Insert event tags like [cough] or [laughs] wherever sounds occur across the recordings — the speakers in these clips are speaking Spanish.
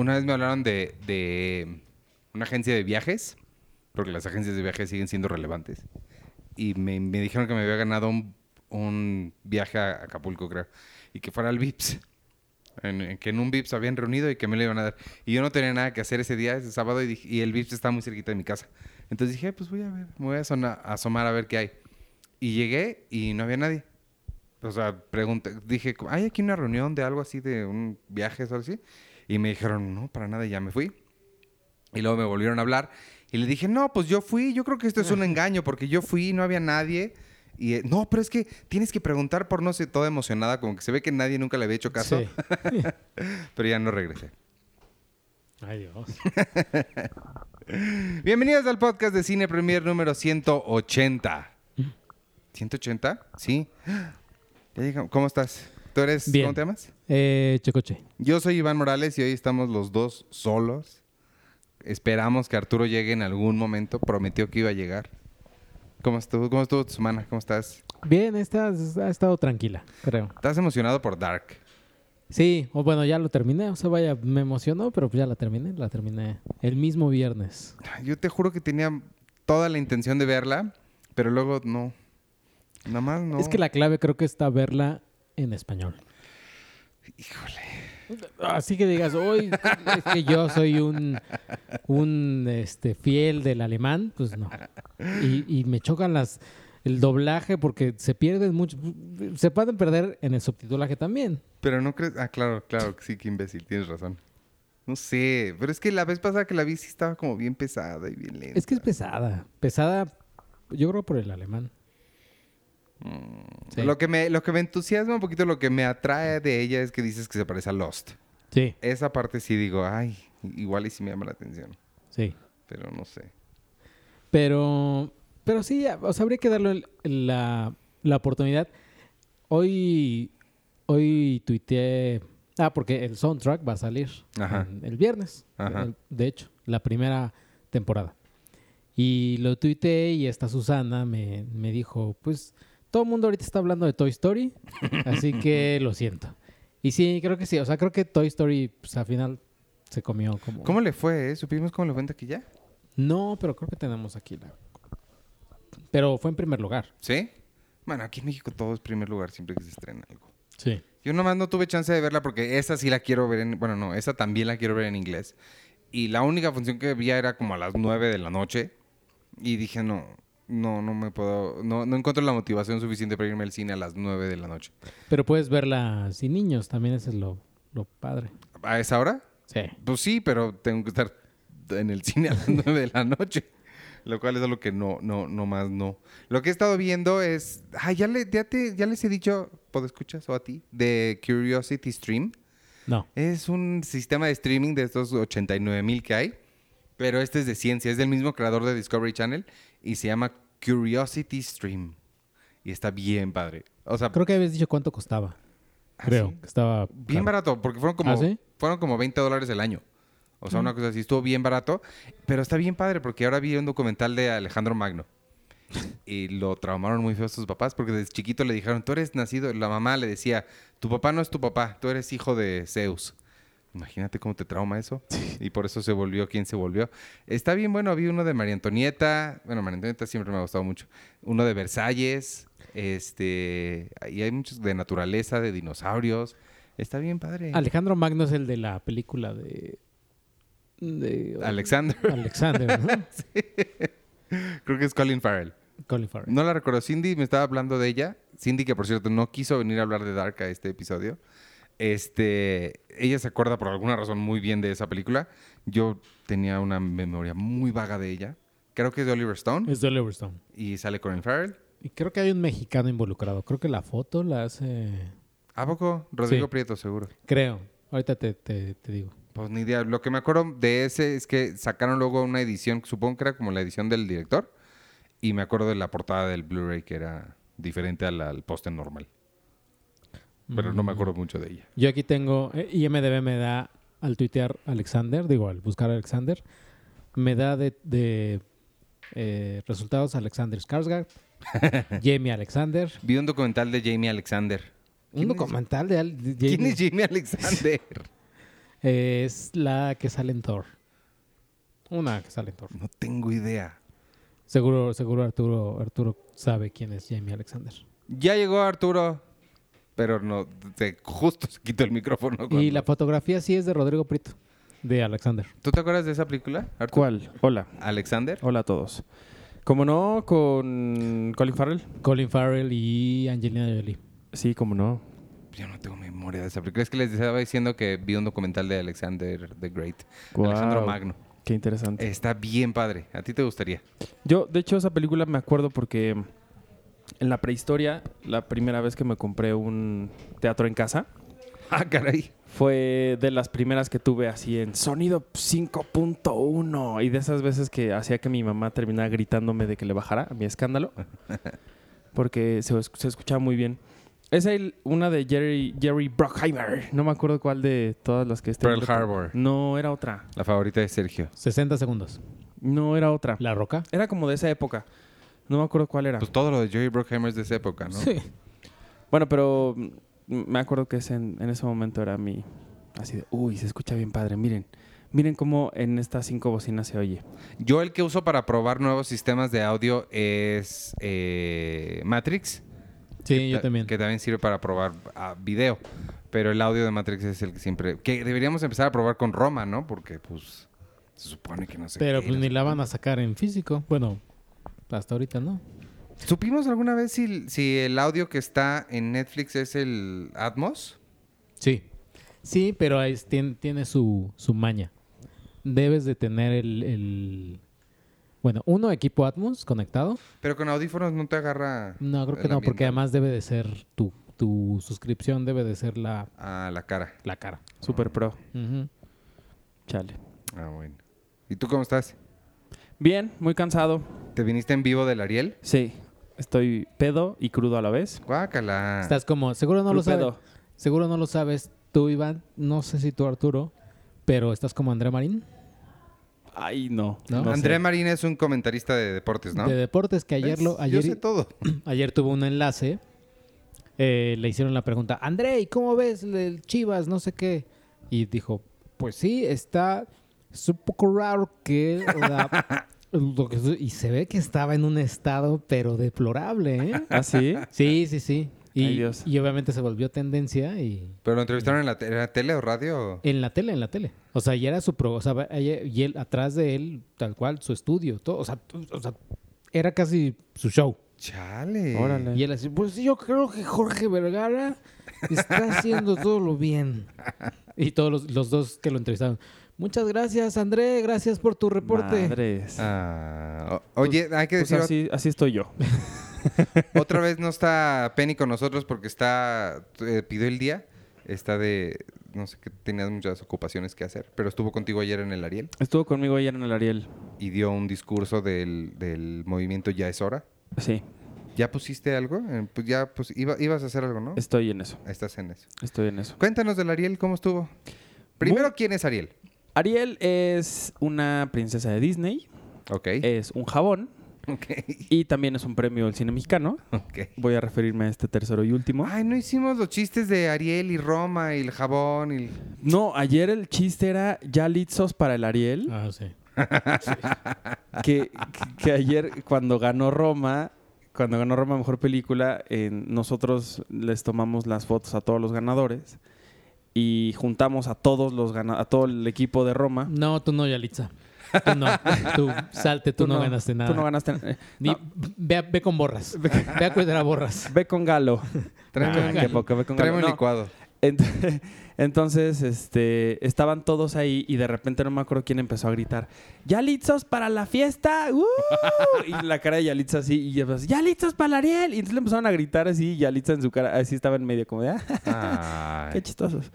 una vez me. Hablaron de, de una agencia de viajes, porque las agencias de viajes siguen siendo relevantes. Y me, me dijeron que me había ganado un, un viaje a Acapulco, creo. Y que fuera al VIPS. En- en que en un VIPS habían reunido y que me lo iban a dar. Y yo no tenía nada que hacer ese día, ese sábado, y, dije- y el VIPS está muy cerquita de mi casa. Entonces dije, pues voy a ver, me voy a sona- a asomar a ver qué hay. Y llegué y no había nadie. O sea, pregunté, dije, ¿hay aquí una reunión de algo así, de un viaje o algo así? Y me dijeron, no, para nada, y ya me fui. Y luego me volvieron a hablar. Y le dije, no, pues yo fui, yo creo que esto es un engaño, porque yo fui y no había nadie. Y eh, no, pero es que tienes que preguntar por no sé, toda emocionada, como que se ve que nadie nunca le había hecho caso. Sí. [laughs] Pero ya no regresé. Ay, Dios. [laughs] Bienvenidos al podcast de Cine Premier número 180. ¿180? Sí. [gasps] ¿Cómo estás? ¿Tú eres, Bien. cómo te llamas? Eh, Checoche. Yo soy Iván Morales y hoy estamos los dos solos. Esperamos que Arturo llegue en algún momento. Prometió que iba a llegar. ¿Cómo estuvo, cómo estuvo tu semana? ¿Cómo estás? Bien, esta ha estado tranquila, creo. ¿Estás emocionado por Dark? Sí, o bueno, ya lo terminé. O sea, vaya, me emocionó, pero pues ya la terminé. La terminé el mismo viernes. Yo te juro que tenía toda la intención de verla, pero luego no. Nada más no. Es que la clave creo que está verla en español. Híjole. Así que digas, hoy es que yo soy un, un este, fiel del alemán, pues no. Y, y me chocan las el doblaje porque se pierden mucho. Se pueden perder en el subtitulaje también. Pero no crees. Ah, claro, claro que sí, qué imbécil, tienes razón. No sé, pero es que la vez pasada que la vi sí estaba como bien pesada y bien lenta. Es que es pesada. Pesada, yo creo por el alemán. Sí. Lo, que me, lo que me entusiasma un poquito, lo que me atrae de ella es que dices que se parece a Lost. Sí, Esa parte sí digo, ay, igual y sí me llama la atención. sí. Pero no sé. Pero, pero sí, o sea, habría que darle la, la oportunidad. Hoy, hoy tuiteé, ah, porque el soundtrack va a salir Ajá. el viernes, Ajá. el- de hecho, la primera temporada. Y lo tuiteé y esta Susana me, me dijo, pues todo el mundo ahorita está hablando de Toy Story, así [laughs] que lo siento. Y sí, creo que sí, o sea, creo que Toy Story, pues al final se comió como... ¿Cómo le fue? eh? ¿Supimos cómo le fue en taquilla? No, pero creo que tenemos aquí la... Pero fue en primer lugar. ¿Sí? Bueno, aquí en México todo es primer lugar siempre que se estrena algo. Sí. Yo nomás no tuve chance de verla porque esa sí la quiero ver en... Bueno, no, esa también la quiero ver en inglés. Y la única función que había era como a las 9 de la noche. Y dije, no, no, no me puedo... No, no encuentro la motivación suficiente para irme al cine a las 9 de la noche. Pero puedes verla sin niños, también eso es lo, lo padre. ¿A esa hora? Sí. Pues sí, pero tengo que estar en el cine a las [laughs] 9 de la noche. Lo cual es algo que no, no, no más no. Lo que he estado viendo es. Ah, ya, le, ya, te, ya les he dicho, ¿puedo escuchas o a ti? De Curiosity Stream. No. Es un sistema de streaming de estos 89 mil que hay. Pero este es de ciencia. Es del mismo creador de Discovery Channel. Y se llama Curiosity Stream. Y está bien padre. O sea, Creo que habías dicho cuánto costaba. ¿Ah, Creo sí? que estaba... Bien caro. barato, porque fueron como, ¿Ah, sí? fueron como 20 dólares el año. O sea, una cosa así, estuvo bien barato, pero está bien padre porque ahora vi un documental de Alejandro Magno. Y lo traumaron muy feo sus papás porque desde chiquito le dijeron, tú eres nacido, la mamá le decía, tu papá no es tu papá, tú eres hijo de Zeus. Imagínate cómo te trauma eso. Y por eso se volvió quien se volvió. Está bien bueno, vi uno de María Antonieta. Bueno, María Antonieta siempre me ha gustado mucho. Uno de Versalles. Este. Y hay muchos de naturaleza, de dinosaurios. Está bien padre. Alejandro Magno es el de la película de... de Alexander. Alexander, ¿no? [laughs] Creo que es Colin Farrell. Colin Farrell. No la recuerdo. Cindy me estaba hablando de ella. Cindy, que por cierto no quiso venir a hablar de Dark a este episodio. Este, ella se acuerda por alguna razón muy bien de esa película. Yo tenía una memoria muy vaga de ella. Creo que es de Oliver Stone Es de Oliver Stone. y sale Colin Farrell. Y creo que hay un mexicano involucrado. Creo que la foto la hace... ¿A poco? Rodrigo Sí. Prieto, seguro. Creo. Ahorita te, te, te digo. Pues ni idea. Lo que me acuerdo de ese es que sacaron luego una edición, supongo que era como la edición del director. Y me acuerdo de la portada del Blu-ray que era diferente al, al póster normal. Pero no me acuerdo mucho de ella. Yo aquí tengo, eh, IMDB me da al tuitear Alexander, digo, al buscar Alexander, me da de, de, eh, resultados Alexander Skarsgård, [laughs] Jamie Alexander, Vi un documental de Jamie Alexander. un documental de, Al- de ¿Quién Jamie. es Jamie Alexander? [laughs] Es la que sale en Thor. Una que sale en Thor. No tengo idea. Seguro, seguro Arturo, Arturo sabe quién es Jamie Alexander. Ya llegó Arturo, pero no, te- justo se quitó el micrófono. Y la fotografía sí es de Rodrigo Prieto, de Alexander. ¿Tú te acuerdas de esa película, Arturo? ¿Cuál? Hola. ¿Alexander? Hola a todos. Como no, con Colin Farrell. Colin Farrell y Angelina Jolie. Sí, como no. Yo no tengo memoria de esa película. Es que les estaba diciendo que vi un documental de Alexander the Great. Alejandro Guau, Magno. Qué interesante. Está bien padre. ¿A ti te gustaría? Yo, de hecho, esa película me acuerdo porque en la prehistoria, la primera vez que me compré un teatro en casa, [laughs] Ah, caray. fue de las primeras que tuve así en sonido 5.1 y de esas veces que hacía que mi mamá terminara gritándome de que le bajara a mi escándalo [laughs] porque se, se escuchaba muy bien. Es el- una de Jerry, Jerry Bruckheimer. No me acuerdo cuál de todas las que estén. Pearl Harbor. No, era otra. La favorita de Sergio. 60 segundos. No, era otra. La Roca. Era como de esa época. No me acuerdo cuál era. Pues todo lo de Jerry Bruckheimer es de esa época, ¿no? Sí. Bueno, pero me acuerdo que ese en, en ese momento era mi... Así de, uy, se escucha bien padre. Miren, miren cómo en estas cinco bocinas se oye. Yo el que uso para probar nuevos sistemas de audio es eh, Matrix. Sí, yo ta- también. Que también sirve para probar ah, video. Pero el audio de Matrix es el que siempre... Que deberíamos empezar a probar con Roma, ¿no? Porque pues se supone que no sé Pero qué, pues no ni la van a sacar en físico. Bueno, hasta ahorita no. ¿Supimos alguna vez si, si el audio que está en Netflix es el Atmos? Sí. Sí, pero es- tien- tiene, su, su maña. Debes de tener el, el- Bueno, uno, equipo Atmos conectado. Pero con audífonos no te agarra... No, creo que no, porque además debe de ser tu, tu suscripción, debe de ser la, A la cara. la cara. Super pro. Chale. Ah, bueno. ¿Y tú cómo estás? Bien, muy cansado. ¿Te viniste en vivo del Ariel? Sí, estoy pedo y crudo a la vez. Guácala. Estás como... Seguro no lo sabes. Seguro no lo sabes tú, Iván. No sé si tú, Arturo. Pero estás como André Marín. Ay, no. ¿No? no André sé. Marín es un comentarista de deportes, ¿no? De deportes que ayer ¿Ves? lo... Yo Ayer, sé todo. [clears throat] ayer tuvo un enlace. eh, le hicieron la pregunta, André, ¿y cómo ves el Chivas? No sé qué. Y dijo, pues sí, está... Es un poco raro que... la- [laughs] lo que y se ve que estaba en un estado, pero deplorable, ¿eh? ¿Ah, sí? Sí, sí, sí. Y, Ay, Dios. y obviamente se volvió tendencia y... ¿Pero lo entrevistaron en la, te- en la tele o radio? En la tele, en la tele. O sea, y era su pro, o sea, ella- y él atrás de él, tal cual, su estudio, todo, o sea, t- o sea, era casi su show. Chale. Órale. Y él así, pues yo creo que Jorge Vergara está haciendo todo lo bien. [laughs] Y todos los, los dos que lo entrevistaron. Muchas gracias, André, gracias por tu reporte. Madres. Ah, o- oye, hay que Pues decir, así, así estoy yo. [laughs] otra vez [laughs] no está Penny con nosotros porque está, eh, pidió el día. Está de, no sé, que tenías muchas ocupaciones que hacer, pero estuvo contigo ayer en el Ariel Estuvo conmigo ayer en el Ariel. y dio un discurso del, del movimiento Ya es hora. Sí, ¿Ya pusiste algo? Pues ya, pues iba- ibas a hacer algo, ¿no? estoy en eso. Estás en eso. Estoy en eso. Cuéntanos del Ariel, ¿cómo estuvo? Primero, ¿quién es Ariel? Ariel es una princesa de Disney, Ok. es un jabón Ok. y también es un premio del cine mexicano. Ok. Voy a referirme a este tercero y último. Ay, no hicimos los chistes de Ariel y Roma y el jabón y el... No, ayer el chiste era ya litzos para el Ariel. Ah, sí. que, [laughs] que- que ayer cuando ganó Roma, cuando ganó Roma Mejor Película, eh, nosotros les tomamos las fotos a todos los ganadores y juntamos a todos los gana- a todo el equipo de Roma. No, tú no, Yalitza. Tú no. Tú salte, tú, no, ganaste nada. Tú no ganaste. Ni- no, ve, a- ve con borras. Ve a cuidar a borras. ve con Galo. Tráeme, Ah, qué poco, ve con tráeme Galo. un licuado. Ent- [laughs] Entonces, este, estaban todos ahí y de repente no me acuerdo quién empezó a gritar, ¡Ya listos para la fiesta! ¡Uh!" Y la cara de Yalitza así, y empezó, ¡Ya listos para el Ariel! Y entonces le empezaron a gritar así, y Yalitza en su cara, así estaba en medio, como de, ¡ah! [laughs] ¡Qué chistosos!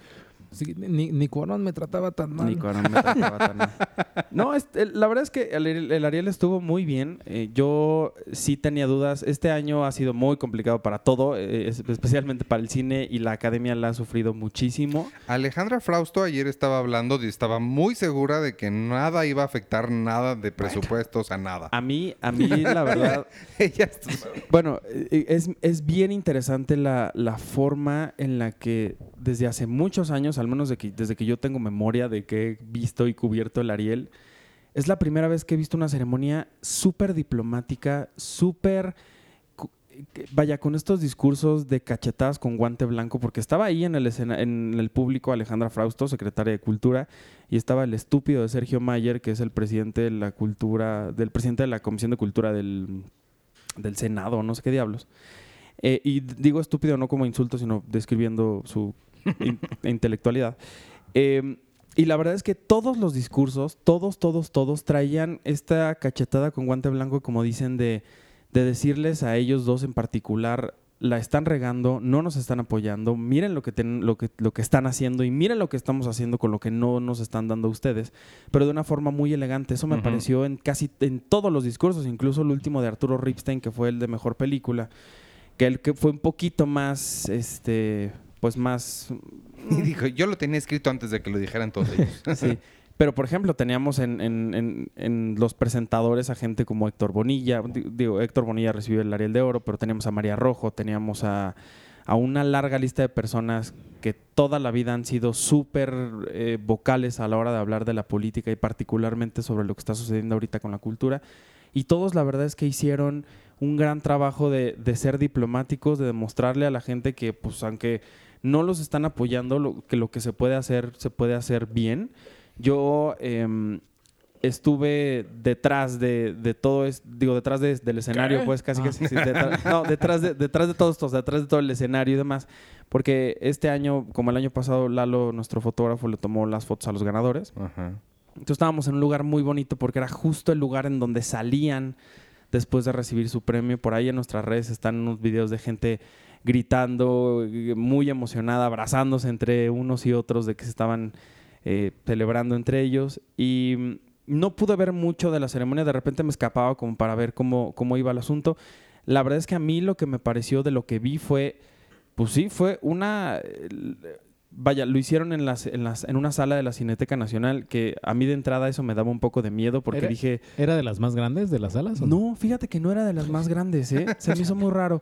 Sí, ni, ni Cuarón me trataba tan mal. Ni me trataba tan mal. [laughs] No, este, la verdad es que el, el Ariel estuvo muy bien. Eh, yo sí tenía dudas. Este año ha sido muy complicado para todo, eh, es- especialmente para el cine y la academia la ha sufrido muchísimo. Alejandra Frausto ayer estaba hablando y estaba muy segura de que nada iba a afectar nada de presupuestos a nada. A mí, a mí, la verdad, [laughs] Ella [laughs] Bueno, eh, es, es bien interesante la, la forma en la que desde hace muchos años, al menos desde que yo tengo memoria de que he visto y cubierto el Ariel, es la primera vez que he visto una ceremonia súper diplomática, súper vaya, con estos discursos de cachetadas con guante blanco, porque estaba ahí en el, en el público Alejandra Frausto, secretaria de Cultura, y estaba el estúpido de Sergio Mayer, que es el presidente de la cultura, del presidente de la Comisión de Cultura del, del Senado, no sé qué diablos. Eh, y digo estúpido no como insulto, sino describiendo su [laughs] intelectualidad. Em, y la verdad es que todos los discursos, todos, todos, todos traían esta cachetada con guante blanco, como dicen, de de decirles a ellos dos en particular, la están regando, no nos están apoyando, miren lo que, lo, que, lo que están haciendo y miren lo que estamos haciendo con lo que no nos están dando ustedes, pero de una forma muy elegante. Eso me pareció en casi en todos los discursos, incluso el último de Arturo Ripstein, que fue el de mejor película, que el que fue un poquito más, este, pues más... [laughs] Y dijo, yo lo tenía escrito antes de que lo dijeran todos ellos. [laughs] sí. Pero, por ejemplo, teníamos en, en, en, los presentadores a gente como Héctor Bonilla. Digo, Héctor Bonilla recibió el Ariel de Oro, pero teníamos a María Rojo, teníamos a, a una larga lista de personas que toda la vida han sido súper eh, vocales a la hora de hablar de la política y particularmente sobre lo que está sucediendo ahorita con la cultura. Y todos la verdad es que hicieron un gran trabajo de, de ser diplomáticos, de demostrarle a la gente que, pues, aunque no los están apoyando, lo, que lo que se puede hacer, se puede hacer bien yo em, estuve detrás de, de todo, es, digo, detrás del escenario, pues casi que ah. detrás, [laughs] no, detrás de, detrás de todos estos, detrás de todo el escenario y demás, porque este año, como el año pasado, Lalo, nuestro fotógrafo, le tomó las fotos a los ganadores. Entonces estábamos en un lugar muy bonito porque era justo el lugar en donde salían después de recibir su premio. Por ahí en nuestras redes están unos videos de gente gritando, muy emocionada, abrazándose entre unos y otros de que se estaban eh, celebrando entre ellos. Y mm, no pude ver mucho de la ceremonia, de repente me escapaba como para ver cómo, cómo iba el asunto. La verdad es que a mí lo que me pareció de lo que vi fue, pues sí, fue una... Vaya, lo hicieron en, las, en, las, en una sala de la Cineteca Nacional que a mí de entrada eso me daba un poco de miedo porque dije... ¿Era de las más grandes de las salas? no? no, fíjate que no era de las más grandes, ¿eh? Se me hizo muy raro.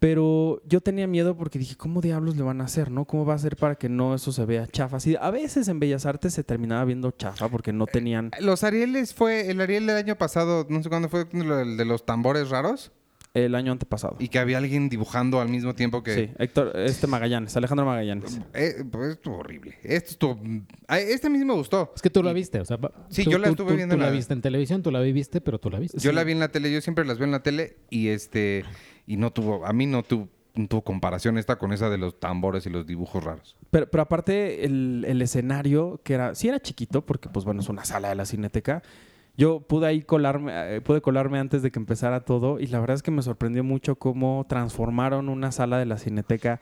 Pero yo tenía miedo porque dije, ¿cómo diablos le van a hacer, no? ¿Cómo va a ser para que no eso se vea chafa? Así, a veces en Bellas Artes se terminaba viendo chafa porque no tenían... Eh, los Arieles fue, el Ariel del año pasado, no sé cuándo fue, el de los tambores raros. El año antepasado. Y que había alguien dibujando al mismo tiempo que... Sí, Héctor, este Magallanes, Alejandro Magallanes. Eh, pues estuvo horrible. Este estuvo... Este a mí me gustó. Es que tú la viste, o sea... Sí, yo la estuve viendo. Tú la... viste en televisión, tú la viste, pero tú la viste. Yo la vi en la tele, yo siempre las veo en la tele y este... Y no tuvo... A mí no tuvo tu comparación esta con esa de los tambores y los dibujos raros. Pero, pero aparte, el, escenario, que era, sí era chiquito, porque pues bueno, es una sala de la cineteca. Yo pude ahí colarme, eh, pude colarme antes de que empezara todo, y la verdad es que me sorprendió mucho cómo transformaron una sala de la cineteca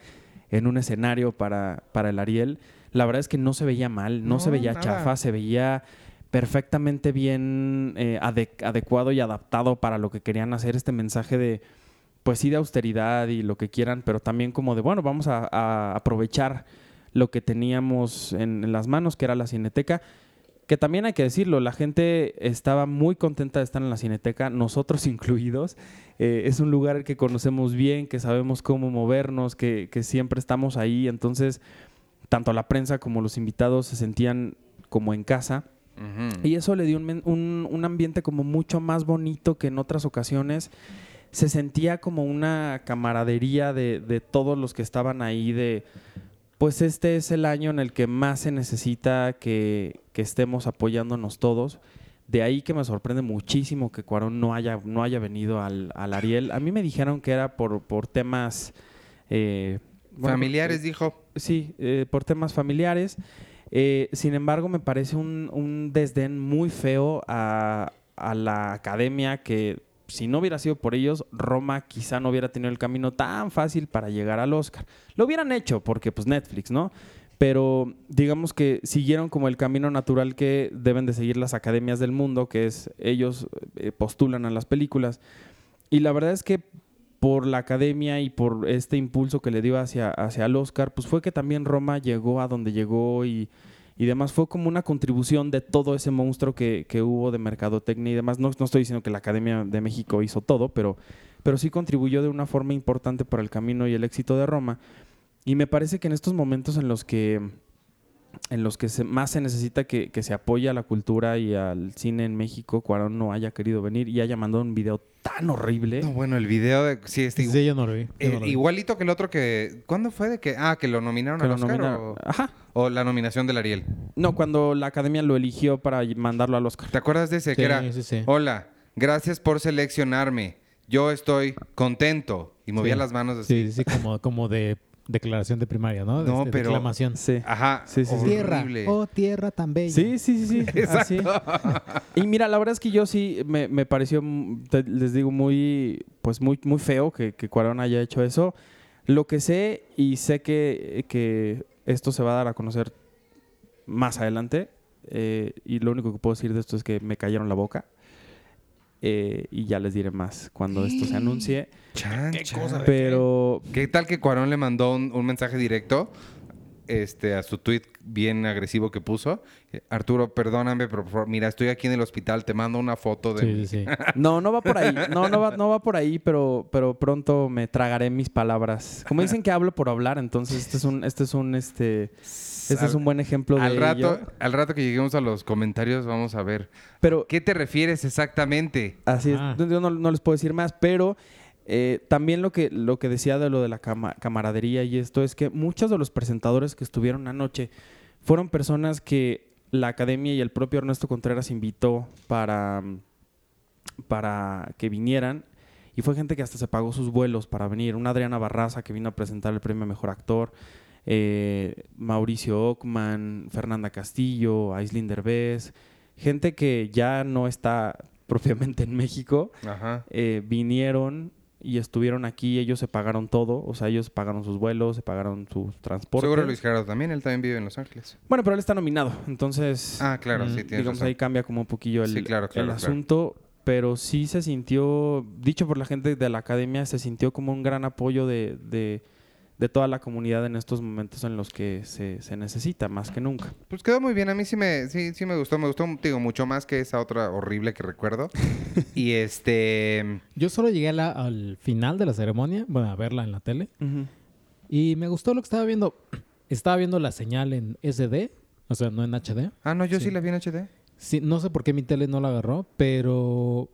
en un escenario para, para el Ariel. La verdad es que no se veía mal, no, se veía chafa, se veía perfectamente bien eh, adecuado y adaptado para lo que querían hacer. Este mensaje de pues sí de austeridad y lo que quieran, pero también como de, bueno, vamos a, aprovechar lo que teníamos en, las manos, que era la cineteca, que también hay que decirlo, la gente estaba muy contenta de estar en la cineteca, nosotros [laughs] incluidos. Eh, es un lugar que conocemos bien, que sabemos cómo movernos, que, siempre estamos ahí, entonces tanto la prensa como los invitados se sentían como en casa. Y eso le dio un, un, un ambiente como mucho más bonito que en otras ocasiones se sentía como una camaradería de, todos los que estaban ahí, de pues este es el año en el que más se necesita que, estemos apoyándonos todos. De ahí que me sorprende muchísimo que Cuarón no haya, no haya venido al, Ariel. A mí me dijeron que era por, por temas... Eh, familiares, dijo. Sí, eh, por temas familiares. Eh, sin embargo, me parece un, un desdén muy feo a, a la academia que si no hubiera sido por ellos, Roma quizá no hubiera tenido el camino tan fácil para llegar al Oscar. Lo hubieran hecho porque pues Netflix, ¿no? Pero digamos que siguieron como el camino natural que deben de seguir las academias del mundo, que es ellos eh, postulan a las películas. Y la verdad es que por la academia y por este impulso que le dio hacia, hacia el Oscar, pues fue que también Roma llegó a donde llegó y y demás. Fue como una contribución de todo ese monstruo que, hubo de mercadotecnia y demás. No, no, estoy diciendo que la Academia de México hizo todo, pero, pero sí contribuyó de una forma importante para el camino y el éxito de Roma. Y me parece que en estos momentos en los que en los que se, más se necesita que, que se apoye a la cultura y al cine en México, Cuarón no haya querido venir y haya mandado un video tan horrible. No, bueno, el video de... Sí, este, Sí, yo no lo vi. yo eh, no lo vi. igualito que el otro que... ¿Cuándo fue de que... Ah, que lo nominaron que al lo Oscar nomina- o, Ajá. o la nominación del Ariel. No, cuando la academia lo eligió para mandarlo al Oscar. ¿Te acuerdas de ese? Sí, que era... sí, sí. Hola, gracias por seleccionarme. Yo estoy contento. Y movía Sí. las manos así. Sí, sí, como, como de declaración de primaria, ¿no? No, Este, pero- Declamación. Sí. Ajá. Sí, sí, horrible. oh tierra tan bella. Sí, sí, sí, sí. [laughs] así. Y mira, la verdad es que yo sí me, me pareció, te- les digo, muy, pues muy, muy feo que, que Cuarón haya hecho eso. Lo que sé, y sé que, que esto se va a dar a conocer más adelante, eh, y lo único que puedo decir de esto es que me cayeron la boca. Eh, y ya les diré más cuando esto se anuncie. Chan, chan. Pero ¿Qué tal que Cuarón le mandó un, un mensaje directo este, a su tweet bien agresivo que puso? Eh, Arturo, perdóname, pero por favor, mira, estoy aquí en el hospital, te mando una foto de... Sí, mí". sí, sí. [laughs] No, no va por ahí. No, no va, no va por ahí, pero, pero pronto me tragaré mis palabras. Como dicen que hablo por hablar, entonces este es un, este es un, este, este es un buen ejemplo de al rato, ello. al rato que lleguemos a los comentarios vamos a ver. Pero ¿Qué te refieres exactamente? así es. Ah. Yo no, no les puedo decir más, pero eh, también lo que, lo que decía de lo de la cama- camaradería y esto es que muchos de los presentadores que estuvieron anoche fueron personas que la academia y el propio Ernesto Contreras invitó para, para que vinieran. Y fue gente que hasta se pagó sus vuelos para venir. Una Adriana Barraza que vino a presentar el premio a Mejor Actor. Eh, Mauricio Ockman, Fernanda Castillo, Aislinn Derbez. Gente que ya no está [laughs] propiamente en México. Ajá. eh, vinieron y estuvieron aquí. Ellos se pagaron todo. O sea, ellos pagaron sus vuelos, se pagaron sus transportes. Seguro Luis Gerardo también, él también vive en Los Ángeles. Bueno, pero él está nominado. Entonces, Ah, claro, Mm, sí, tienes digamos, razón. ahí cambia como un poquillo el, Sí, claro, el claro. asunto. Pero sí se sintió, dicho por la gente de la academia, se sintió como un gran apoyo de, de, de toda la comunidad en estos momentos en los que se, se necesita, más que nunca. Pues quedó muy bien, a mí sí me, sí, sí me gustó, me gustó, digo, mucho más que esa otra horrible que recuerdo. [laughs] y este... Yo solo llegué a la- al final de la ceremonia, bueno, a verla en la tele, y me gustó lo que estaba viendo. Estaba viendo la señal en SD, o sea, no en HD. Ah, no, yo sí, Sí. la vi en HD. Sí, no sé por qué mi tele no la agarró, pero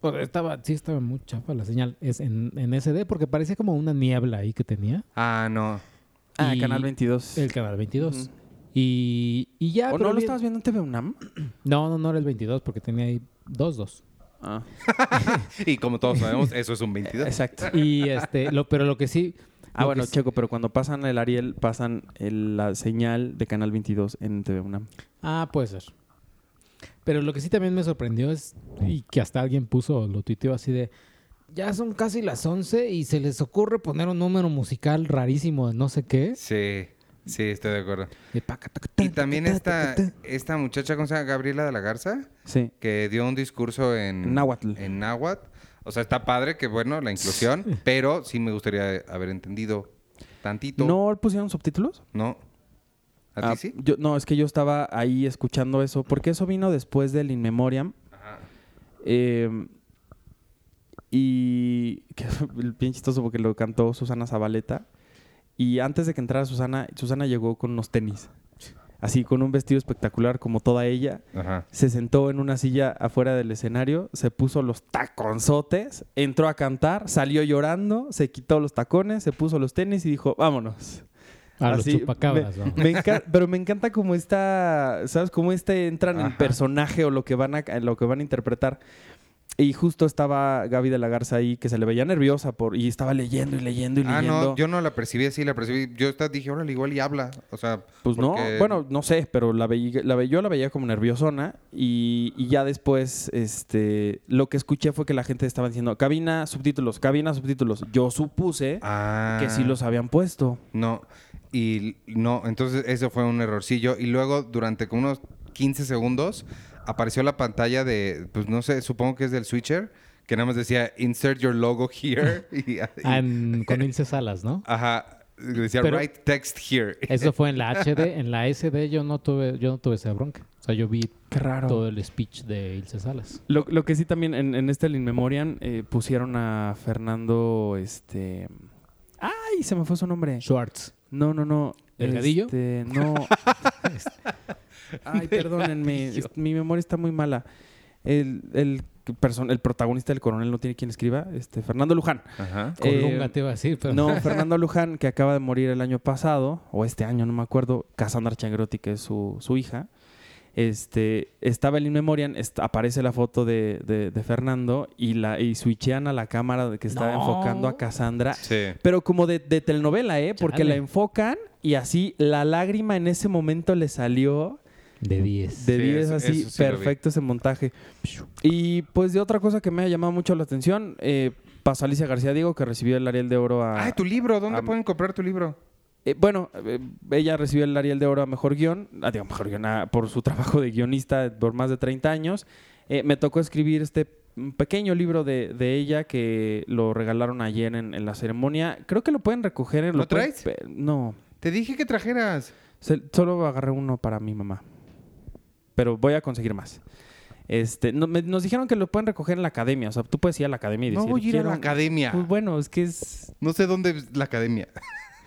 o sea, estaba, sí estaba muy chafa la señal. Es en, en SD porque parecía como una niebla ahí que tenía Ah, no. Ah, Y- Canal 22. el canal 22. Ujú. Y, y ya. ¿O pero no lo estabas viendo en TV UNAM? No, no, no era el 22 porque tenía ahí dos, dos. Ah, [laughs] Y como todos sabemos, eso es un 22. exacto. Y este, lo, pero lo que sí. Ah, lo bueno, que sí- Checo, pero cuando pasan el Ariel, pasan el- la señal de Canal 22 en TV UNAM. Ah, puede ser. Pero lo que sí también me sorprendió es, y que hasta alguien puso, lo tuiteó así de, ya son casi las 11 y se les ocurre poner un número musical rarísimo de no sé qué. Sí, sí, estoy de acuerdo. Y ta, también ta, ta, esta, ta, ta. esta muchacha, ¿cómo se llama? Gabriela de la Garza, Sí. que dio un discurso en... En náhuatl. En náhuatl. O sea, está padre que, bueno, la inclusión, pero sí me gustaría haber entendido tantito. ¿No pusieron subtítulos? ¿No? ¿A Ah, ti sí? Yo, no, es que yo estaba ahí escuchando eso, porque eso vino después del In Memoriam. Ajá. eh, y [laughs] que bien chistoso porque lo cantó Susana Zabaleta. Y antes de que entrara Susana, Susana llegó con unos tenis. Así, con un vestido espectacular como toda ella. Ajá. Se sentó en una silla afuera del escenario, se puso los taconzotes, entró a cantar, salió llorando, se quitó los tacones, se puso los tenis y dijo, vámonos. A los Así, chupacabras, ¿no? Me enca- pero me encanta como está, ¿sabes? Cómo este entran en Ajá. personaje o lo que van a, en lo que van a interpretar. Y justo estaba Gaby de la Garza ahí que se le veía nerviosa por y estaba leyendo y leyendo y Ah, leyendo. no, yo no la percibí así, la percibí. Yo dije, órale, igual y habla. O sea, Pues no, porque- bueno, no sé, pero la veía, la ve- yo la veía como nerviosona y, y ya después este, lo que escuché fue que la gente estaba diciendo cabina, subtítulos, cabina, subtítulos. Yo supuse Ah. que sí los habían puesto. No, y no, entonces eso fue un errorcillo. Y luego, durante como unos 15 segundos, apareció la pantalla de, pues no sé, supongo que es del switcher, que nada más decía, insert your logo here. [laughs] y, Ah, con Ilse Salas, ¿no? ajá, decía, Pero- write text here. [laughs] Eso fue en la HD. En la SD yo no tuve, yo no tuve esa bronca. O sea, yo vi Qué raro. todo el speech de Ilse Salas. Lo, lo que sí también en, en este In Memoriam eh, pusieron a Fernando, este... ¡Ay! Se me fue su nombre. Schwartz. No, no, no. ¿Delgadillo? Este, no. [laughs] Ay, perdónenme, mi memoria está muy mala. El, el, person- el protagonista del coronel no tiene quien escriba, este, Fernando Luján. Ajá. Eh, te iba a decir, pero No, [laughs] Fernando Luján, que acaba de morir el año pasado, o este año, no me acuerdo, Cassandra Changrotti, que es su, su hija. Este, estaba el In Memoriam, est- aparece la foto de, de- de Fernando y, la, y switchean a la cámara que estaba No. enfocando a Cassandra. Sí. Pero como de, de telenovela, ¿eh? Porque Chale. la enfocan y así la lágrima en ese momento le salió de 10. de Sí, 10 eso- así, sí perfecto ese montaje. Y pues de otra cosa que me ha llamado mucho la atención, eh, pasó Alicia García Diego, que recibió el Ariel de Oro a... Ay, tu libro. ¿Dónde a- pueden comprar tu libro? Eh, bueno, eh, ella recibió el Ariel de Oro a Mejor Guión, ah, digo, Mejor Guión, por su trabajo de guionista por más de 30 años. Eh, me tocó escribir este pequeño libro de, de ella que lo regalaron ayer en, en la ceremonia. Creo que lo pueden recoger. en- ¿Lo pueden traes? No, Te dije que trajeras. se- solo agarré uno para mi mamá. Pero voy a conseguir más. Este, no- me- nos dijeron que lo pueden recoger en la academia. O sea, tú puedes ir a la academia y No decir, voy a ir a "Quiero la un-". academia. Pues bueno, es que es... No sé dónde es la academia. [laughs]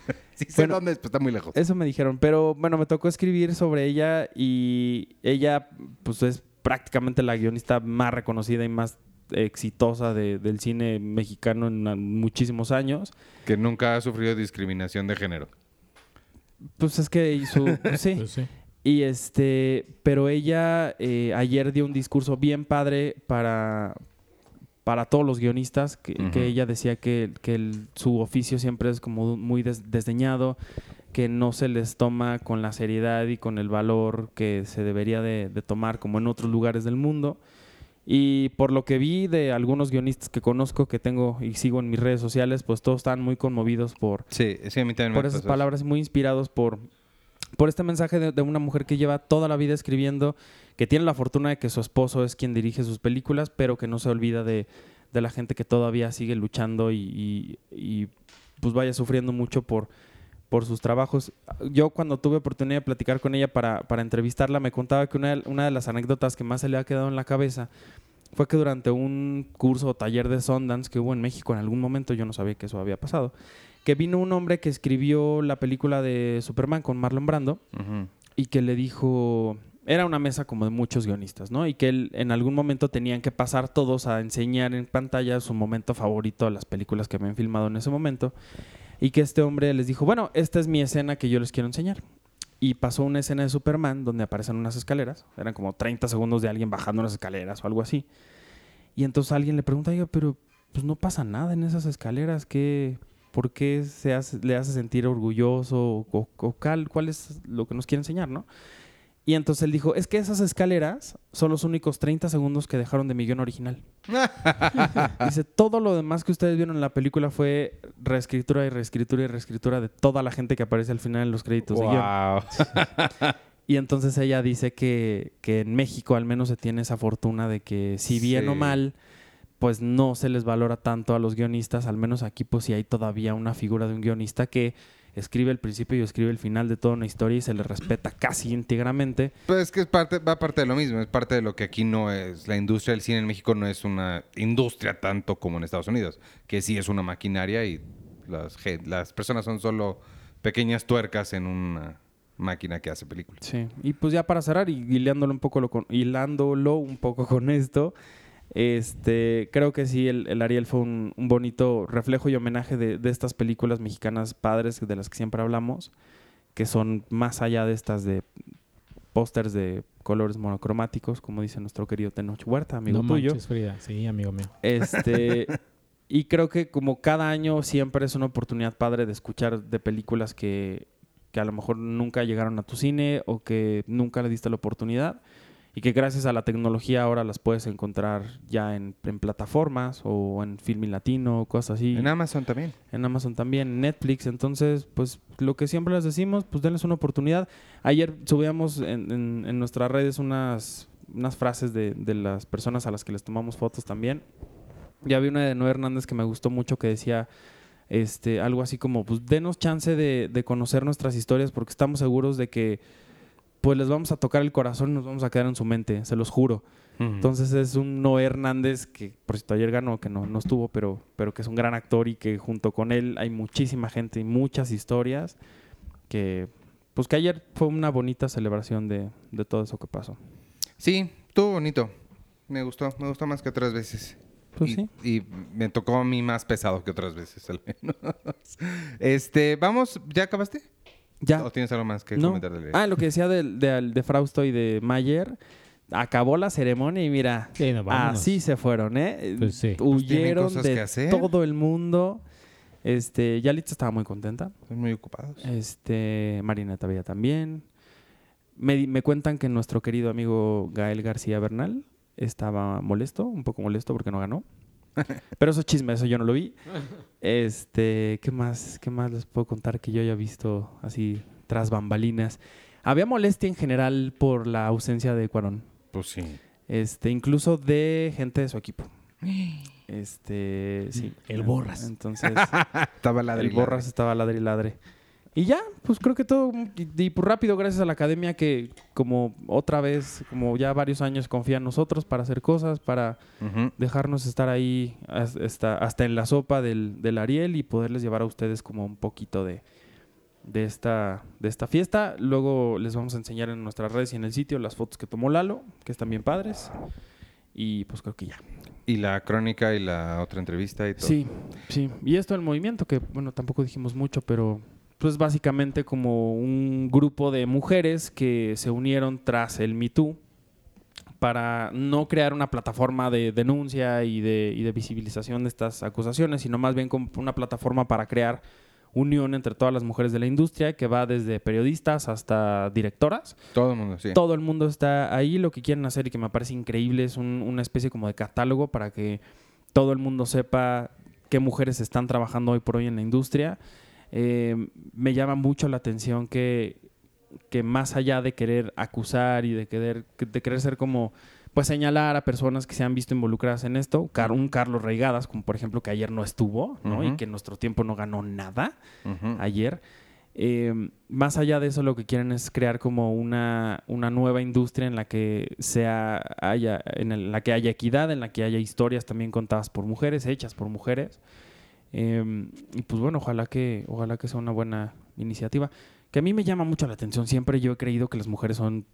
[laughs] sí sé Bueno, dónde es, pero está muy lejos. Eso me dijeron, pero bueno, me tocó escribir sobre ella y ella pues es prácticamente la guionista más reconocida y más exitosa de- del cine mexicano en muchísimos años. Que nunca ha sufrido discriminación de género. Pues es que hizo, [laughs] pues sí. Pues sí. Y este, pero ella eh, ayer dio un discurso bien padre para, para todos los guionistas, que, ella decía que, que el- su oficio siempre es como muy des- desdeñado, que no se les toma con la seriedad y con el valor que se debería de, de tomar como en otros lugares del mundo. Y por lo que vi de algunos guionistas que conozco, que tengo y sigo en mis redes sociales, pues todos están muy conmovidos por, Sí, sí, a mí también por me esas palabras, muy inspirados por, por este mensaje de, de una mujer que lleva toda la vida escribiendo, que tiene la fortuna de que su esposo es quien dirige sus películas, pero que no se olvida de, de la gente que todavía sigue luchando y, y- y, pues vaya sufriendo mucho por, por sus trabajos. Yo cuando tuve oportunidad de platicar con ella para, para entrevistarla, me contaba que una, de- una de las anécdotas que más se le ha quedado en la cabeza fue que durante un curso o taller de Sundance que hubo en México en algún momento, yo no sabía que eso había pasado, que vino un hombre que escribió la película de Superman con Marlon Brando y que le dijo, era una mesa como de muchos guionistas, ¿no? Y que él, en algún momento tenían que pasar todos a enseñar en pantalla su momento favorito de las películas que habían filmado en ese momento. Y que este hombre les dijo, bueno, esta es mi escena que yo les quiero enseñar. Y pasó una escena de Superman donde aparecen unas escaleras. Eran como 30 segundos de alguien bajando unas escaleras o algo así. Y entonces alguien le pregunta, oiga, pero pues no pasa nada en esas escaleras. ¿Qué, ¿Por qué se le hace sentir orgulloso? ¿O, o- o cuál es lo que nos quiere enseñar, no? Y entonces él dijo, es que esas escaleras son los únicos 30 segundos que dejaron de mi guion original. [laughs] Dice, todo lo demás que ustedes vieron en la película fue reescritura y reescritura y reescritura de toda la gente que aparece al final en los créditos de guion. Wow. [laughs] Y entonces ella dice que, que en México al menos se tiene esa fortuna de que si bien o mal, pues no se les valora tanto a los guionistas, al menos aquí pues sí hay todavía una figura de un guionista que escribe el principio y escribe el final de toda una historia y se le respeta casi íntegramente. Pues es que es parte, va parte de lo mismo, es parte de lo que aquí no es. La industria del cine en México no es una industria tanto como en Estados Unidos, que sí es una maquinaria y las, las personas son solo pequeñas tuercas en una máquina que hace películas. Sí, y pues ya para cerrar y hilándolo un poco, lo con, hilándolo un poco con esto, este, creo que sí, el, el Ariel fue un, un bonito reflejo y homenaje de, de estas películas mexicanas padres de las que siempre hablamos, que son más allá de estas de pósters de colores monocromáticos, como dice nuestro querido Tenoch Huerta, amigo no tuyo. manches, Frida. Sí, amigo mío. Este, [laughs] y creo que como cada año siempre es una oportunidad padre de escuchar de películas que, que a lo mejor nunca llegaron a tu cine o que nunca le diste la oportunidad y que gracias a la tecnología ahora las puedes encontrar ya en, en plataformas o en Filmin Latino o cosas así. En Amazon también. En Amazon también, Netflix. Entonces, pues lo que siempre les decimos, pues denles una oportunidad. Ayer subíamos en, en- en nuestras redes unas, unas frases de, de las personas a las que les tomamos fotos también. Ya vi una de Noé Hernández que me gustó mucho que decía este, algo así como, pues denos chance de, de conocer nuestras historias porque estamos seguros de que pues les vamos a tocar el corazón y nos vamos a quedar en su mente, se los juro. Entonces es un Noé Hernández que, por cierto, ayer ganó, que no, no estuvo, pero, pero que es un gran actor y que junto con él hay muchísima gente y muchas historias que pues que ayer fue una bonita celebración de, de todo eso que pasó. Sí, estuvo bonito. Me gustó, me gustó más que otras veces. Pues y, sí. y me tocó a mí más pesado que otras veces, al menos. [laughs] Este, vamos, ¿ya acabaste? Ya. ¿O tienes algo más que No. comentar de Ah, lo que decía de, de, de Frausto y de Mayer. Acabó la ceremonia y mira, Sí, no, vámonos. así se fueron, ¿eh? Pues sí. Pues tienen Huyeron cosas que de hacer. todo el mundo. Este, Yalitza estaba muy contenta. Están muy ocupados. Este, Marina Tavilla también. Me, me cuentan que nuestro querido amigo Gael García Bernal estaba molesto, un poco molesto porque no ganó. [laughs] Pero eso es chisme, eso yo no lo vi. Este, ¿qué más, qué más les puedo contar que yo haya visto así tras bambalinas? Había molestia en general por la ausencia de Cuarón. Pues sí. Este, incluso de gente de su equipo. Este, sí. El Borras. Entonces, [laughs] Estaba la el Borras estaba ladre y ladre. Y ya, pues creo que todo, y, y, pues rápido, gracias a la academia que como otra vez, como ya varios años confía en nosotros para hacer cosas, para dejarnos estar ahí has- hasta, hasta en la sopa del, del Ariel y poderles llevar a ustedes como un poquito de, de, esta, de esta fiesta. Luego les vamos a enseñar en nuestras redes y en el sitio las fotos que tomó Lalo, que están bien padres. Y pues creo que ya. Y la crónica y la otra entrevista y todo. Sí, sí. Y esto del movimiento, que bueno, tampoco dijimos mucho, pero pues básicamente como un grupo de mujeres que se unieron tras el Me Too para no crear una plataforma de denuncia y de, y de visibilización de estas acusaciones, sino más bien como una plataforma para crear unión entre todas las mujeres de la industria, que va desde periodistas hasta directoras. Todo el mundo, sí. Todo el mundo está ahí. Lo que quieren hacer y que me parece increíble es un- una especie como de catálogo para que todo el mundo sepa qué mujeres están trabajando hoy por hoy en la industria. Eh, me llama mucho la atención que, que más allá de querer acusar y de querer, de querer ser como, pues señalar a personas que se han visto involucradas en esto, un Carlos Reigadas, como por ejemplo que ayer no estuvo, ¿no? Y que en nuestro tiempo no ganó nada ayer. Eh, más allá de eso, lo que quieren es crear como una, una nueva industria en la que sea haya, en el- la que haya equidad, en la que haya historias también contadas por mujeres, hechas por mujeres. Eh, y pues bueno, ojalá que, ojalá que sea una buena iniciativa. Que a mí me llama mucho la atención. Siempre yo he creído que las mujeres son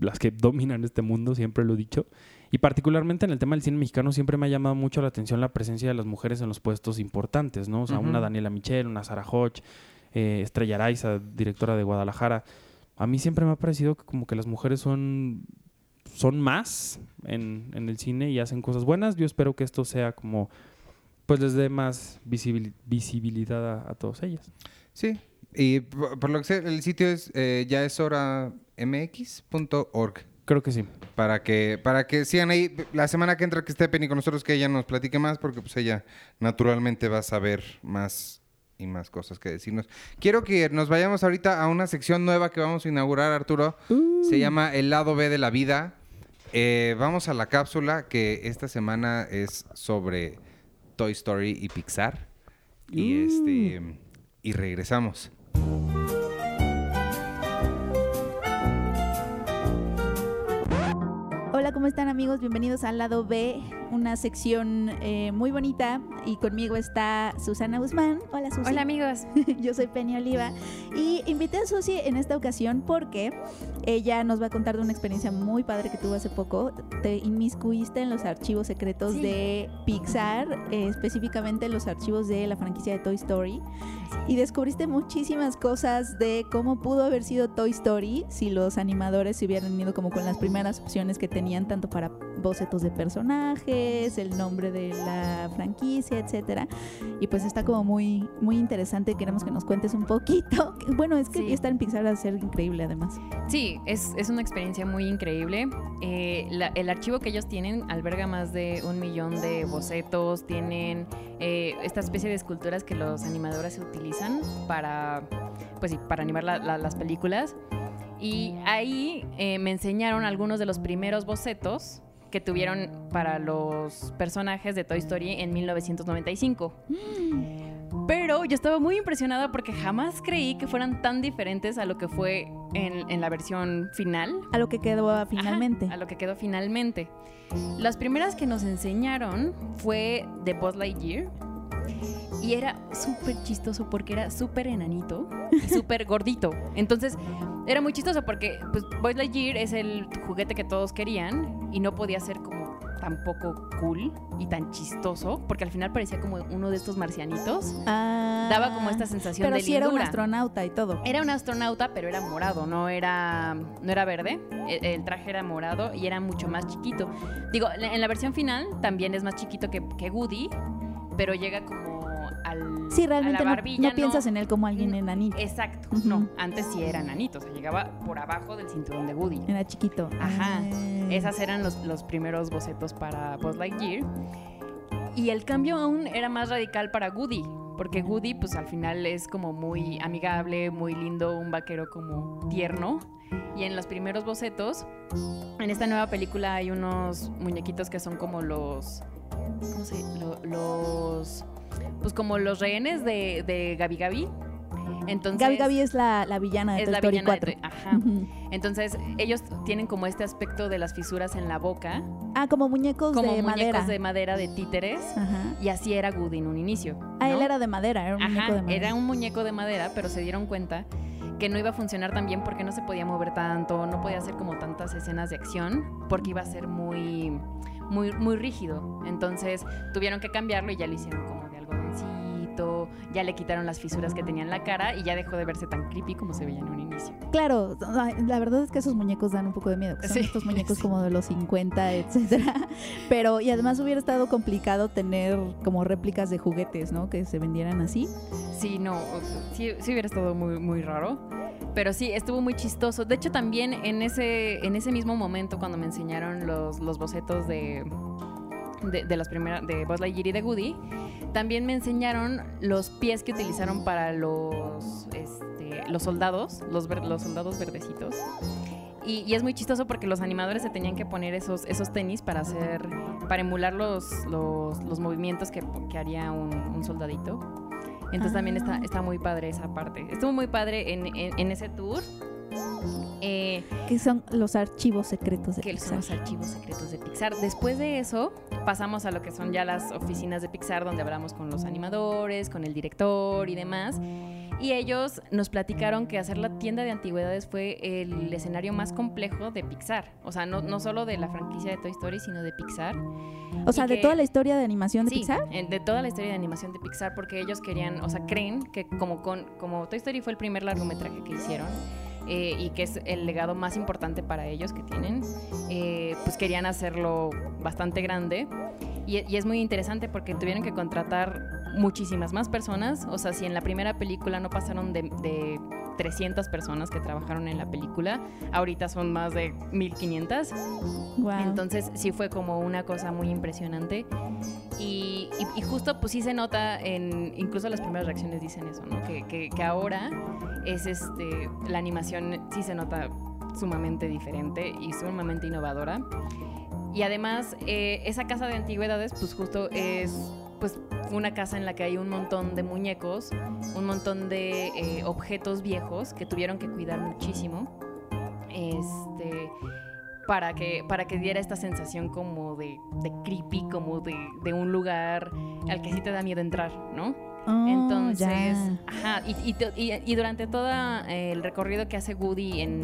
las que dominan este mundo, siempre lo he dicho. Y particularmente en el tema del cine mexicano siempre me ha llamado mucho la atención la presencia de las mujeres en los puestos importantes, ¿no? O sea, una Daniela Michel, una Sara Hodge, eh, Estrella Araiza, directora de Guadalajara. A mí siempre me ha parecido que como que las mujeres son, son más en, en el cine y hacen cosas buenas. Yo espero que esto sea como, pues les dé más visibil- visibilidad a, a todas ellas. Sí. Y por, por lo que sé, el sitio es eh, ya es hora mx.org. Creo que sí. Para que, para que sigan ahí. La semana que entra que esté Penny con nosotros, que ella nos platique más, porque pues ella naturalmente va a saber más y más cosas que decirnos. Quiero que nos vayamos ahorita a una sección nueva que vamos a inaugurar, Arturo. Se llama El lado B de la vida. Eh, vamos a la cápsula que esta semana es sobre Toy Story y Pixar. Y este y regresamos. Hola, ¿cómo están amigos? Bienvenidos al lado B, una sección eh, muy bonita y conmigo está Susana Guzmán. Hola Susi. Hola amigos. [laughs] Yo soy Penny Oliva y invité a Susi en esta ocasión porque ella nos va a contar de una experiencia muy padre que tuvo hace poco. Te inmiscuiste en los archivos secretos Sí. de Pixar, eh, específicamente los archivos de la franquicia de Toy Story y descubriste muchísimas cosas de cómo pudo haber sido Toy Story si los animadores se hubieran ido como con las primeras opciones que tenían tanto para bocetos de personajes, el nombre de la franquicia, etcétera. Y pues está como muy muy interesante, queremos que nos cuentes un poquito. [laughs] Bueno, es que Sí. estar en Pixar a ser increíble además. Sí, es, es una experiencia muy increíble. Eh, la- el archivo que ellos tienen alberga más de un millón de bocetos, tienen eh, esta especie de esculturas que los animadores utilizan para, pues sí, para animar la- la- las películas. Y ahí eh, me enseñaron algunos de los primeros bocetos que tuvieron para los personajes de Toy Story en 1995. Pero yo estaba muy impresionada porque jamás creí que fueran tan diferentes a lo que fue en, en la versión final. A lo que quedó finalmente. Ajá, a lo que quedó finalmente. Las primeras que nos enseñaron fue de Buzz Lightyear. Y era súper chistoso porque era súper enanito y súper gordito. Entonces, era muy chistoso porque pues, Buzz Lightyear es el juguete que todos querían y no podía ser como tan poco cool y tan chistoso porque al final parecía como uno de estos marcianitos. Ah, Daba como esta sensación Pero de sí era un astronauta y todo. Era un astronauta, pero era morado, no era, no era verde. El, el traje era morado y era mucho más chiquito. Digo, en la versión final también es más chiquito que, que Woody, pero llega como al. Sí, a realmente la no, barbilla, no piensas en él como alguien enanito. Exacto, no. Antes sí era nanito, o sea, llegaba por abajo del cinturón de Woody. Era chiquito. Ajá. Ah. Esas eran los, los primeros bocetos para Buzz Lightyear. Y el cambio aún era más radical para Woody, porque Woody pues al final es como muy amigable, muy lindo, un vaquero como tierno. Y en los primeros bocetos, en esta nueva película hay unos muñequitos que son como los... ¿Cómo se lo- Los... Pues como los rehenes de, de Gabi Gabi. Entonces, Gabi Gabi es la, la villana de es Toy la Story villana de 4. Toy- Ajá. Entonces, ellos tienen como este aspecto de las fisuras en la boca, Ah, como muñecos como de muñecos madera. de madera de títeres, Ajá. y así era Woody en un inicio. Ah, él era de madera, era un muñeco de madera. era un muñeco de madera, pero se dieron cuenta que no iba a funcionar tan bien porque no se podía mover tanto, no podía hacer como tantas escenas de acción, porque iba a ser muy, muy, muy rígido. Entonces tuvieron que cambiarlo y ya lo hicieron como ya le quitaron las fisuras que tenía en la cara y ya dejó de verse tan creepy como se veía en un inicio. Claro, la verdad es que esos muñecos dan un poco de miedo, que son Sí, estos muñecos sí. como de los 50, etcétera. Pero, y además hubiera estado complicado tener como réplicas de juguetes, ¿no? Que se vendieran así. Sí, no, sí, sí hubiera estado muy, muy raro. Pero sí, estuvo muy chistoso. De hecho, también en ese, en ese mismo momento, cuando me enseñaron los, los bocetos de, de, de las primeras, de Buzz Lightyear y de Woody, también me enseñaron los pies que utilizaron para los, este, los soldados, los, ver- los soldados verdecitos. Y, y es muy chistoso porque los animadores se tenían que poner esos, esos tenis para hacer, para emular los, los, los movimientos que, que haría un, un soldadito. Entonces también está, Ah. está muy padre esa parte. Estuvo muy padre en, en- en ese tour. Eh, Que son los archivos secretos de que Pixar. son los archivos secretos de Pixar. Después de eso, pasamos a lo que son ya las oficinas de Pixar, donde hablamos con los animadores, con el director y demás. Y ellos nos platicaron que hacer la tienda de antigüedades fue el escenario más complejo de Pixar. O sea, no, no solo de la franquicia de Toy Story, sino de Pixar. O sea, y de que- toda la historia de animación de Sí, Pixar. de toda la historia de animación de Pixar, porque ellos querían, o sea, creen que como, con, como Toy Story fue el primer largometraje que hicieron eh, y que es el legado más importante para ellos que tienen, eh, pues querían hacerlo bastante grande. Y, y es muy interesante porque tuvieron que contratar muchísimas más personas. O sea, si en la primera película no pasaron de, de 300 personas que trabajaron en la película, ahorita son más de 1500. Guau. Entonces sí fue como una cosa muy impresionante. Y, y- y justo pues sí se nota en, incluso las primeras reacciones dicen eso, ¿no? Que, que- que ahora es este, la animación sí se nota sumamente diferente y sumamente innovadora. Y además eh, esa casa de antigüedades pues justo es pues una casa en la que hay un montón de muñecos, un montón de eh, objetos viejos que tuvieron que cuidar muchísimo. Este, para que, para que diera esta sensación como de, de creepy, como de, de un lugar al que sí te da miedo entrar, ¿no? Oh, Entonces, ya. ajá, y, y to- y- y durante todo el recorrido que hace Woody en,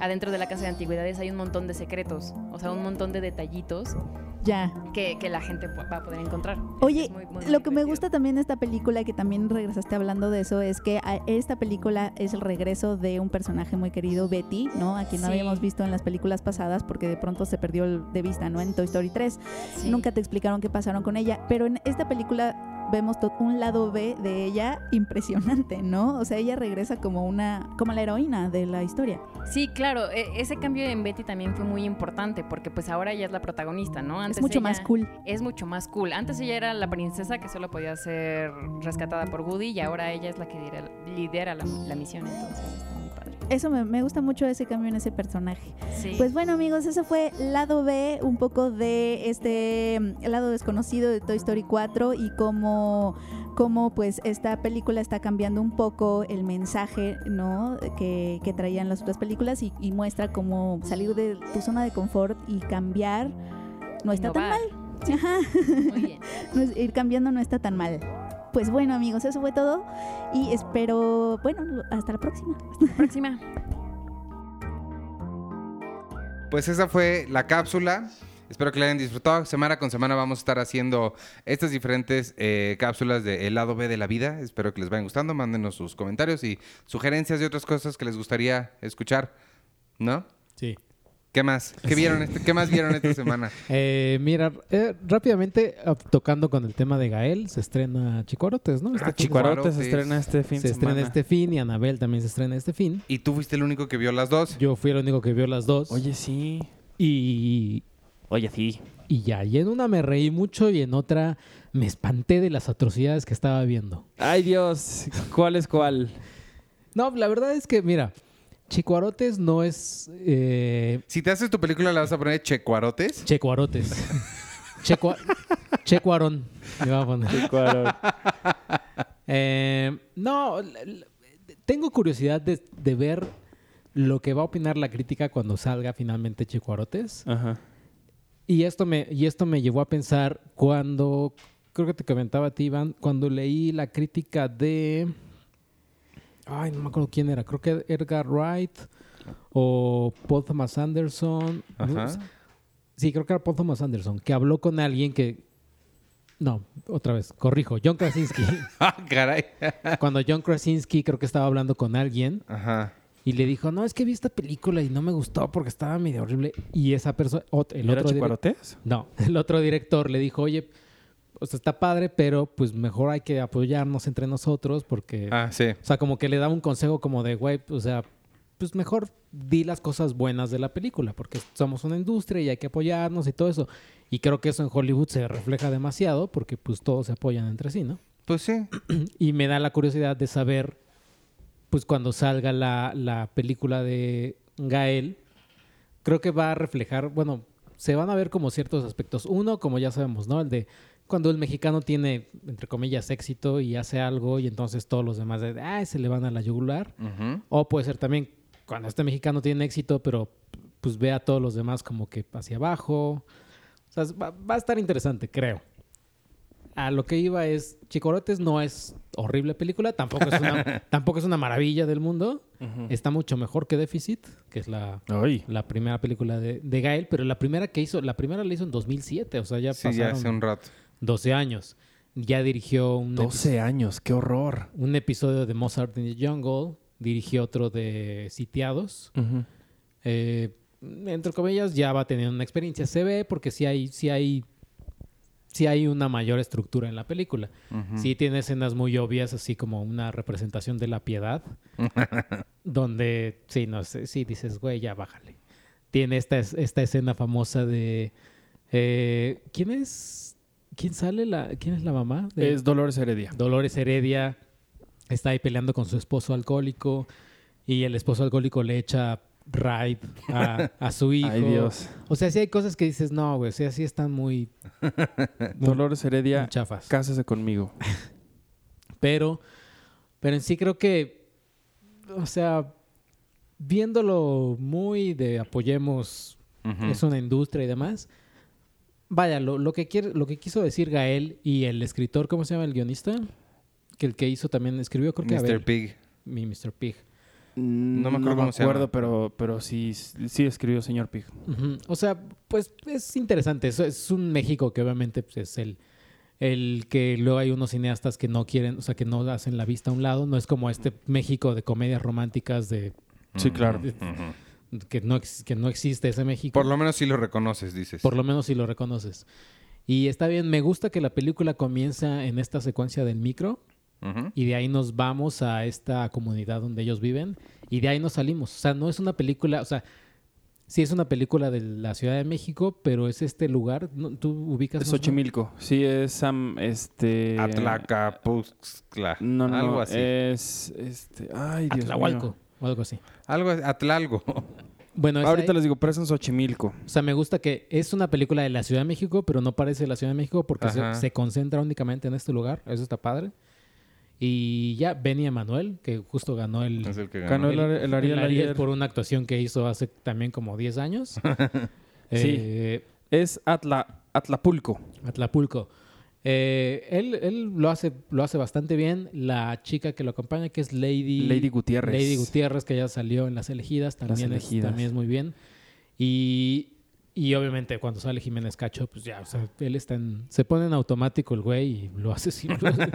adentro de la casa de antigüedades hay un montón de secretos, o sea, un montón de detallitos Ya. que, que la gente va a poder encontrar. Oye, Es muy- muy, Lo que me gusta también de esta película, que también regresaste hablando de eso, es que a- esta película es el regreso de un personaje muy querido, Betty, ¿no? A quien no Sí. habíamos visto en las películas pasadas porque de pronto se perdió de vista, ¿no? En Toy Story 3. Sí. Nunca te explicaron qué pasaron con ella, pero en esta película vemos un lado B de ella impresionante, ¿no? O sea, ella regresa como una, como la heroína de la historia. Sí, claro, e- ese cambio en Betty también fue muy importante porque pues ahora ella es la protagonista, ¿no? es mucho ella- más cool. Es mucho más cool. Antes ella era la princesa que solo podía ser rescatada por Woody y ahora ella es la que lidera, lidera la, la misión, entonces está muy padre. Eso me, me gusta mucho ese cambio en ese personaje. Sí. Pues bueno amigos, eso fue lado B, un poco de este mm, lado desconocido de Toy Story 4 y cómo, cómo pues esta película está cambiando un poco el mensaje ¿no? que, que traían las otras películas y, y muestra cómo salir de tu zona de confort y cambiar no está tan mal. Ajá, [laughs] Muy bien. [laughs] no es- ir cambiando no está tan mal. pues bueno, amigos, eso fue todo. Y espero, bueno, hasta la próxima. Próxima. Pues esa fue la cápsula. Espero que la hayan disfrutado. Semana con semana vamos a estar haciendo estas diferentes eh, cápsulas de El lado B de la vida. Espero que les vayan gustando. Mándenos sus comentarios y sugerencias de otras cosas que les gustaría escuchar. ¿No? Sí. ¿Qué más? ¿Qué vieron? Este, ¿Qué más vieron esta semana? [laughs] Eh, mira, eh, rápidamente, ah, tocando con el tema de Gael, se estrena Chicuarotes, ¿no? Este Ah, Chicuarotes. Chicuarote se estrena este fin se estrena este fin y Anabel también se estrena este fin. Y tú fuiste el único que vio las dos. Yo fui el único que vio las dos. Oye, sí. Y, Oye, sí. y ya, y en una me reí mucho y en otra me espanté de las atrocidades que estaba viendo. Ay, Dios. ¿Cuál es cuál? No, la verdad es que, mira, Chicuarotes no es eh, Si te haces tu película, ¿la vas a poner Checuarotes? Checuarotes. Checua- Checuarón. le voy a poner. Eh, no, tengo curiosidad de, de ver lo que va a opinar la crítica cuando salga finalmente Chicuarotes. Ajá. Y esto me, y esto me llevó a pensar cuando, creo que te comentaba a ti, Iván, cuando leí la crítica de... Ay, no me acuerdo quién era. Creo que Edgar Wright o Paul Thomas Anderson. Ajá. Sí, creo que era Paul Thomas Anderson, que habló con alguien que... No, otra vez, corrijo. John Krasinski. [laughs] Ah, caray. cuando John Krasinski creo que estaba hablando con alguien Ajá. Y le dijo, no, es que vi esta película y no me gustó porque estaba medio horrible. Y esa persona, el ¿Era otro no, [laughs] el otro director le dijo, oye, o sea, está padre, pero pues mejor hay que apoyarnos entre nosotros porque, Ah, sí. o sea, como que le daba un consejo como de, güey, o sea, pues mejor di las cosas buenas de la película porque somos una industria y hay que apoyarnos y todo eso. Y creo que eso en Hollywood se refleja demasiado porque pues todos se apoyan entre sí, ¿no? Pues sí. [clears throat] Y me da la curiosidad de saber, pues cuando salga la, la película de Gael, creo que va a reflejar, bueno, se van a ver como ciertos aspectos. Uno, como ya sabemos, ¿no? El de cuando el mexicano tiene, entre comillas, éxito y hace algo y entonces todos los demás de, ay, se le van a la yugular. O puede ser también cuando este mexicano tiene éxito, pero pues ve a todos los demás como que hacia abajo. O sea, va, va a estar interesante, creo. A lo que iba es, Chicorotes no es horrible película, tampoco es una, [laughs] tampoco es una maravilla del mundo. Está mucho mejor que Déficit, que es la, Ay. la primera película de, de Gael, pero la primera que hizo, la primera la hizo en 2007, o sea, ya Sí, ya pasaron hace un rato. 12 años. Ya dirigió un, epi- 12 años, qué horror. un episodio de Mozart in the Jungle, dirigió otro de Sitiados. Eh, entre comillas, ya va teniendo una experiencia. Se ve porque sí hay, sí hay, sí hay una mayor estructura en la película. Ujú. Sí tiene escenas muy obvias, así como una representación de la piedad, [laughs] donde sí, no sé, sí dices, güey, ya bájale. Tiene esta, es- esta escena famosa de eh, ¿quién es? ¿Quién sale la, quién es la mamá? de- Es Dolores Heredia. Dolores Heredia está ahí peleando con su esposo alcohólico y el esposo alcohólico le echa raid a, a su hijo. Ay, Dios. O sea, sí hay cosas que dices, no, güey, o sea, sí están muy, muy- [laughs] Dolores Heredia, muy chafas. cásese conmigo. Pero, pero en sí creo que, o sea, viéndolo muy de apoyemos, es una industria y demás. Vaya, lo, lo que quiere, lo que quiso decir Gael y el escritor, ¿cómo se llama el guionista? Que el que hizo también escribió, creo que Mr. Abel, Pig. mi Mr. Pig. No me acuerdo cómo se acuerdo, llama. pero, pero sí, sí escribió señor Pig. O sea, pues es interesante. Eso es un México que obviamente pues, es el, el que luego hay unos cineastas que no quieren, o sea, que no hacen la vista a un lado. No es como este México de comedias románticas de Sí, claro. Ujú. que no, que no existe ese México. Por lo menos sí lo reconoces, dices. Por lo menos si lo reconoces. Y está bien, me gusta que la película comienza en esta secuencia del micro Y de ahí nos vamos a esta comunidad donde ellos viven y de ahí nos salimos. O sea, no es una película, o sea, sí es una película de la Ciudad de México, pero es este lugar, ¿no? ¿tú ubicas? Es? Xochimilco. Sí, es Sam, este... Atlacapuzcla. No, no, Algo no, así. es, este... Ay, Dios Atlahualco, mío. o algo así. Algo, Atlalgo. Bueno, es Ahorita ahí- les digo, pero es en Xochimilco. o sea, me gusta que es una película de la Ciudad de México, pero no parece la Ciudad de México porque se concentra únicamente en este lugar. Eso está padre. Y ya, Benny Emanuel, que justo ganó el, Es el que ganó. Ganó el, el Ariel el Ariel ayer. por una actuación que hizo hace también como 10 años. [laughs] Sí. Eh, Es Atla, Atlapulco. Atlapulco. Eh, él él lo, hace, lo hace bastante bien. La chica que lo acompaña, que es Lady, Lady Gutiérrez. Lady Gutiérrez, que ya salió en Las Elegidas, también, es- Elegidas. también es muy bien. Y, y obviamente cuando sale Jiménez Cacho, pues ya, o sea, él está en... Se pone en automático el güey y lo hace, sí, [laughs] lo hace,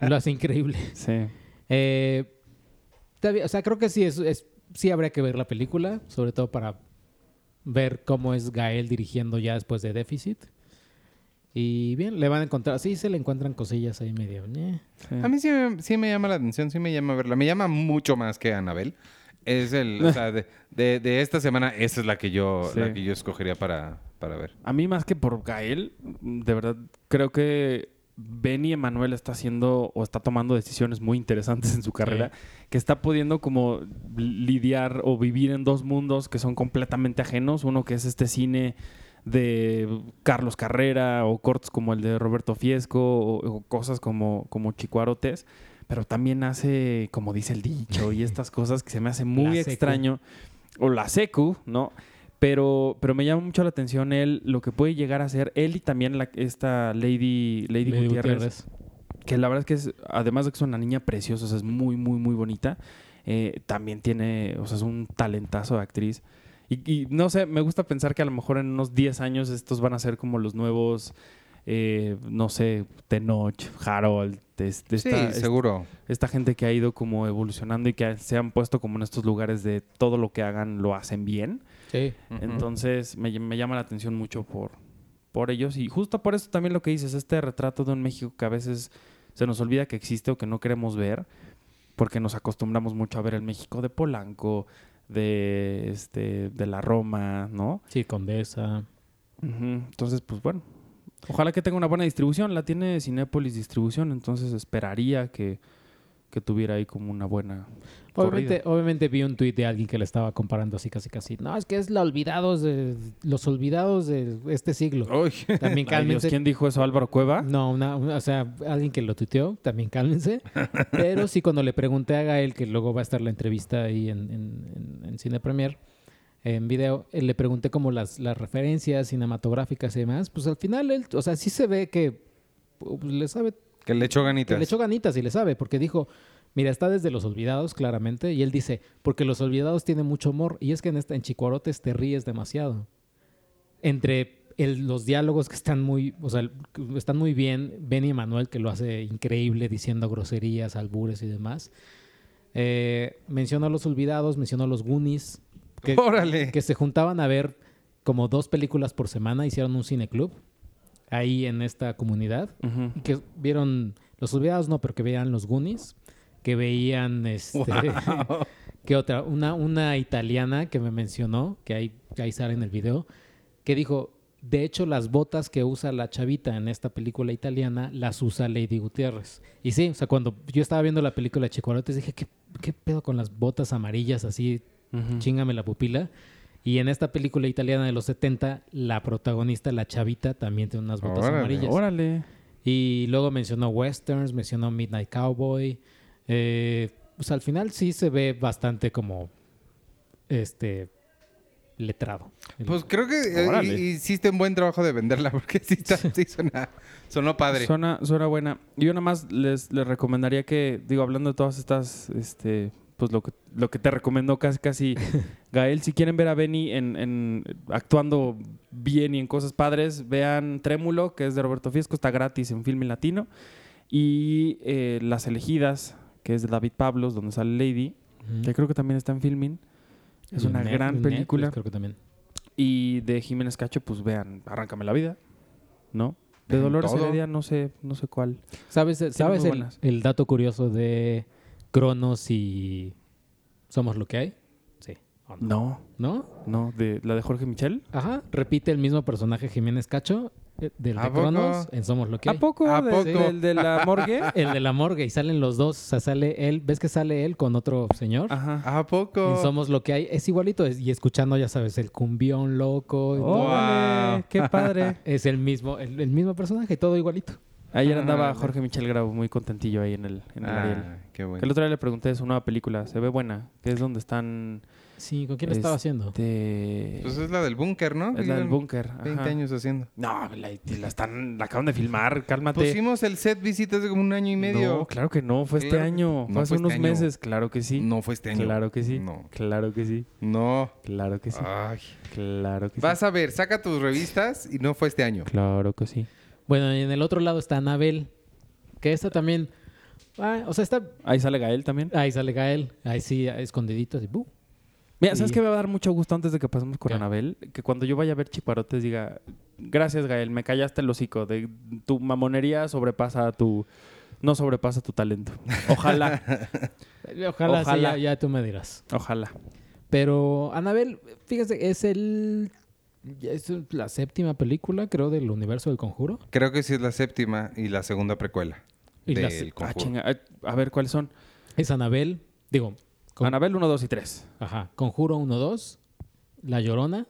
lo hace increíble. Sí. Eh, o sea, creo que sí, es, es- sí habría que ver la película, sobre todo para ver cómo es Gael dirigiendo ya después de Déficit. Y bien, le van a encontrar, sí, se le encuentran cosillas ahí medio. sí. A mí sí me, sí me llama la atención, sí me llama verla. Me llama mucho más que Anabel. Es el, o sea, de, de- de esta semana, esa es la que yo, Sí. la que yo escogería para, para ver. A mí más que por Gael, de verdad creo que Benny Emanuel está haciendo o está tomando decisiones muy interesantes en su carrera, que está pudiendo como lidiar o vivir en dos mundos que son completamente ajenos, uno que es este cine de Carlos Carrera o cortos como el de Roberto Fiesco o, o cosas como, como Chicuarotes, pero también hace, como dice el dicho, y estas [laughs] cosas que se me hace muy extraño, o la secu, ¿no? Pero, pero me llama mucho la atención él, lo que puede llegar a ser él y también la, esta Lady, Lady, Lady Gutiérrez, Gutiérrez. que la verdad es que es, además de que es una niña preciosa, o sea, es muy, muy, muy bonita, eh, también tiene, o sea, es un talentazo de actriz. Y, y no sé, me gusta pensar que a lo mejor en unos 10 años estos van a ser como los nuevos, eh, no sé, Tenoch, Harold, es- de Sí, esta, es- seguro. esta gente que ha ido como evolucionando y que se han puesto como en estos lugares de todo lo que hagan lo hacen bien. Sí. Entonces me, me llama la atención mucho por, por ellos y justo por eso también lo que dices, este retrato de un México que a veces se nos olvida que existe o que no queremos ver porque nos acostumbramos mucho a ver el México de Polanco, de, este, de la Roma, ¿no? Sí, Condesa. Entonces, pues bueno, ojalá que tenga una buena distribución. La tiene Cinépolis Distribución, entonces esperaría que, que tuviera ahí como una buena. Obviamente, corrida. obviamente vi un tuit de alguien que le estaba comparando así casi casi. No, es que es la olvidados de los olvidados de este siglo. Uy. También [laughs] Ay, Dios, cálmense. ¿Quién dijo eso? ¿Álvaro Cueva? No, una, una- o sea, alguien que lo tuiteó, también cálmense. [laughs] Pero sí, cuando le pregunté a Gael, que luego va a estar la entrevista ahí en, en, en- en Cine Premier, en video, eh, le pregunté como las, las referencias cinematográficas y demás. Pues al final, él, o sea, sí se ve que pues, le sabe, Que le echó que ganitas. le echó ganitas y le sabe, porque dijo, mira, está desde Los Olvidados, claramente, y él dice, porque Los Olvidados tiene mucho humor, y es que en, esta, en Chicuarotes te ríes demasiado. Entre el- los diálogos que están muy, o sea, están muy bien, Benny Emanuel, que lo hace increíble, diciendo groserías, albures y demás. Eh, mencionó a Los Olvidados, mencionó a Los Goonies, que, Órale. que se juntaban a ver como dos películas por semana, hicieron un cineclub ahí en esta comunidad y que vieron los olvidados no pero que veían los Goonies que veían este [laughs] que otra una una italiana que me mencionó que ahí que ahí sale en el video que dijo de hecho las botas que usa la chavita en esta película italiana las usa Lady Gutiérrez y sí o sea cuando yo estaba viendo la película de Chicuarotes dije qué qué pedo con las botas amarillas así Chingame la pupila y en esta película italiana de los 70 la protagonista la chavita también tiene unas botas Órale, amarillas Órale. y luego mencionó westerns, mencionó Midnight Cowboy. Eh, pues al final sí se ve bastante como este letrado. Pues creo que eh, Órale. hiciste un buen trabajo de venderla [laughs] porque sí, está, sí suena, sonó padre. Suena, suena buena. Yo nada más les, les recomendaría que, digo, hablando de todas estas, este, pues lo que, lo que te recomendó casi, casi [laughs] Gael, si quieren ver a Benny en, en- actuando bien y en cosas padres, vean Trémulo, que es de Roberto Fiesco, está gratis en Filme Latino. Y eh, Las Elegidas, que es de David Pablos, donde sale Lady, que creo que también está en Filming. Es Y una Net- gran Netflix película. creo que también. Y de Jiménez Cacho, pues vean, Arráncame la vida, ¿no? De Dolores. Heredia, no sé, no sé cuál. ¿Sabes, ¿sabes el, el dato curioso de Cronos y Somos lo que hay? Sí. ¿o No, ¿No? no, de la de Jorge Michel. Ajá. Repite el mismo personaje Jiménez Cacho eh, del ¿A de? Cronos en Somos lo que hay. ¿A poco? ¿A ¿De- poco? del de la [laughs] morgue? El de la morgue y salen los dos. O sea, sale él. ¿Ves que sale él con otro señor? Ajá. ¿A poco? En Somos lo que hay. Es igualito. es- Y escuchando, ya sabes, el cumbión loco. y todo. ¡Órale! ¡Qué padre! [laughs] Es el mismo, el, el mismo personaje, todo igualito. Ayer andaba Ah, Jorge Michel Grau muy contentillo ahí en el, en el Ariel. Ah, qué bueno. Que el otro día le pregunté de su nueva película. Se ve buena. Que es donde están... Sí, ¿con quién la estaba Este, haciendo? Pues es la del búnker, ¿no? es la del búnker. 20 ajá. años haciendo. No, la, la están... La acaban de filmar. Cálmate. Pusimos el set visita hace como un año y medio. No, claro que no. Fue este Claro año. no fue hace fue este unos año. meses. Claro que sí. No fue este año. Claro que sí. No. Claro que sí. No. Claro que sí. Ay. Claro que Vas sí. a ver, saca tus revistas y no fue este año. Claro que sí. Bueno, y en el otro lado está Anabel, que esta también... ah, o sea, está... Ahí sale Gael también. Ahí sale Gael, ahí sí, escondidito, así, ¡bu! Mira, ¿sabes Sí. qué me va a dar mucho gusto antes de que pasemos con ¿Qué? Anabel? Que cuando yo vaya a ver Chiparotes diga, gracias Gael, me callaste el hocico. De, tu mamonería sobrepasa tu... No sobrepasa tu talento. Ojalá, [laughs] Ojalá, sí, Ojalá. ya, ya tú me dirás. ojalá. Pero Anabel, fíjese, es el... Es la séptima película, creo, del universo del conjuro. Creo que sí es la séptima y la segunda precuela Y la del Ah, conjuro. chinga. Eh, A ver, ¿cuáles son? Es Anabel, digo, con- Anabel 1, 2 y 3. ajá, Conjuro 1, 2, La Llorona,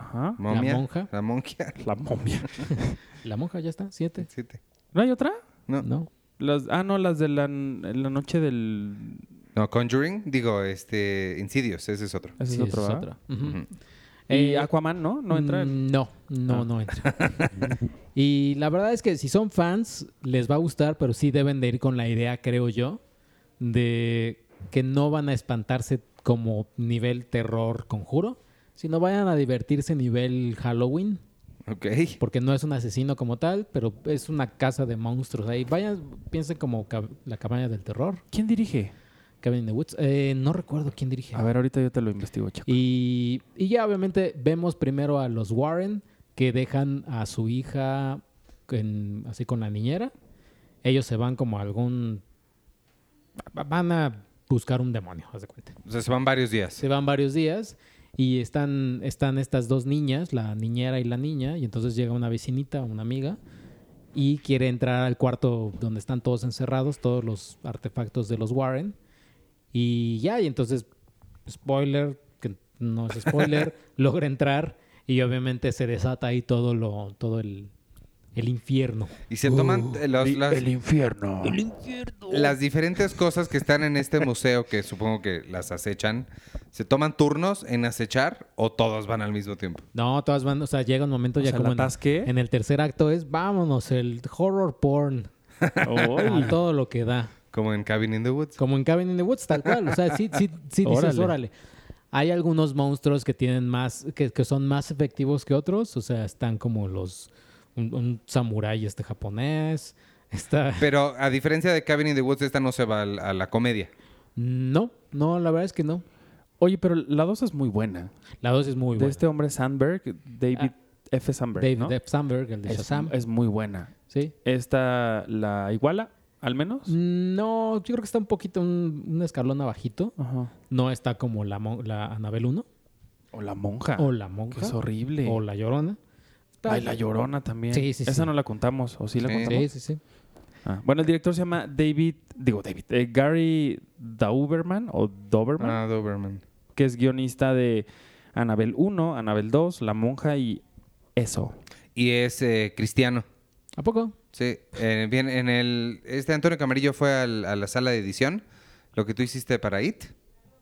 Ajá. Momia, La monja. La monja. [laughs] La momia. [laughs] La Monja ya está, 7. Siete. ¿No hay otra? No. No. Las, ah, no, las de la, la noche del... No, Conjuring, digo, este, Insidious, ese es otro. Ese Sí, es otro, esa ¿verdad? otra. Ujú. Ujú. Y Eh, Aquaman, ¿no? No entra en... Mm, No, no, Ah. no entra. [laughs] y la verdad es que si son fans, les va a gustar, pero sí deben de ir con la idea, creo yo, de que no van a espantarse como nivel terror conjuro, sino vayan a divertirse nivel Halloween, Ok. porque no es un asesino como tal, pero es una casa de monstruos ahí. Vayan, piensen como la cabaña del terror, ¿Quién dirige? Cabin in the Woods. Eh, no recuerdo quién dirige. A ver, ahorita yo te lo investigo, Chaco. Y, y ya obviamente vemos primero a los Warren que dejan a su hija en- así con la niñera. Ellos se van como a algún... va- Van a buscar un demonio, haz de cuenta. O sea, se van varios días. Se van varios días y están, están estas dos niñas, la niñera y la niña, y entonces llega una vecinita, una amiga, y quiere entrar al cuarto donde están todos encerrados, todos los artefactos de los Warren. Y ya, y entonces, spoiler, que no es spoiler, [laughs] logra entrar y obviamente se desata ahí todo lo, todo el, el infierno. Y se toman Uh, eh, los- las, infierno. las diferentes cosas que están en este museo, que supongo que las acechan, ¿se toman turnos en acechar o todos van al mismo tiempo? No, todas van, o sea, llega un momento O ya sea, como en el tercer acto es, vámonos, el horror porn, [laughs] a todo lo que da. Como en Cabin in the Woods. Como en Cabin in the Woods, tal cual. O sea, sí, sí, sí dices, Órale. órale. Hay algunos monstruos que tienen más, que, que son más efectivos que otros. O sea, están como los, un, un samurái este japonés. [laughs] Está... Pero a diferencia de Cabin in the Woods, esta no se va a la comedia. No, no, la verdad es que no. Oye, pero la 2 es muy buena. La dos es muy de buena. este hombre Sandberg, David F. Sandberg, David ¿no? F. Sandberg, el de es, Shazam. es muy buena. Sí. ¿Esta la iguala, al menos? No, yo creo que está un poquito, un, un escalón abajito. Ajá. No está como la, mon- la Anabel 1 O la monja. o la Que monja es horrible. o la Llorona. Está- Ay, la llorona también. Sí, sí, Esa sí. no la contamos. ¿O sí la Sí. contamos? Sí, sí, sí. Ah, Bueno, el director se llama David, digo David, eh, Gary Dauberman o Doberman, Ah, Doberman. que es guionista de Anabel 1, Anabel 2, La Monja y eso. Y es eh, cristiano. ¿A poco? Sí. Eh, bien, en el... Este Antonio Camarillo fue al- a la sala de edición. Lo que tú hiciste para IT.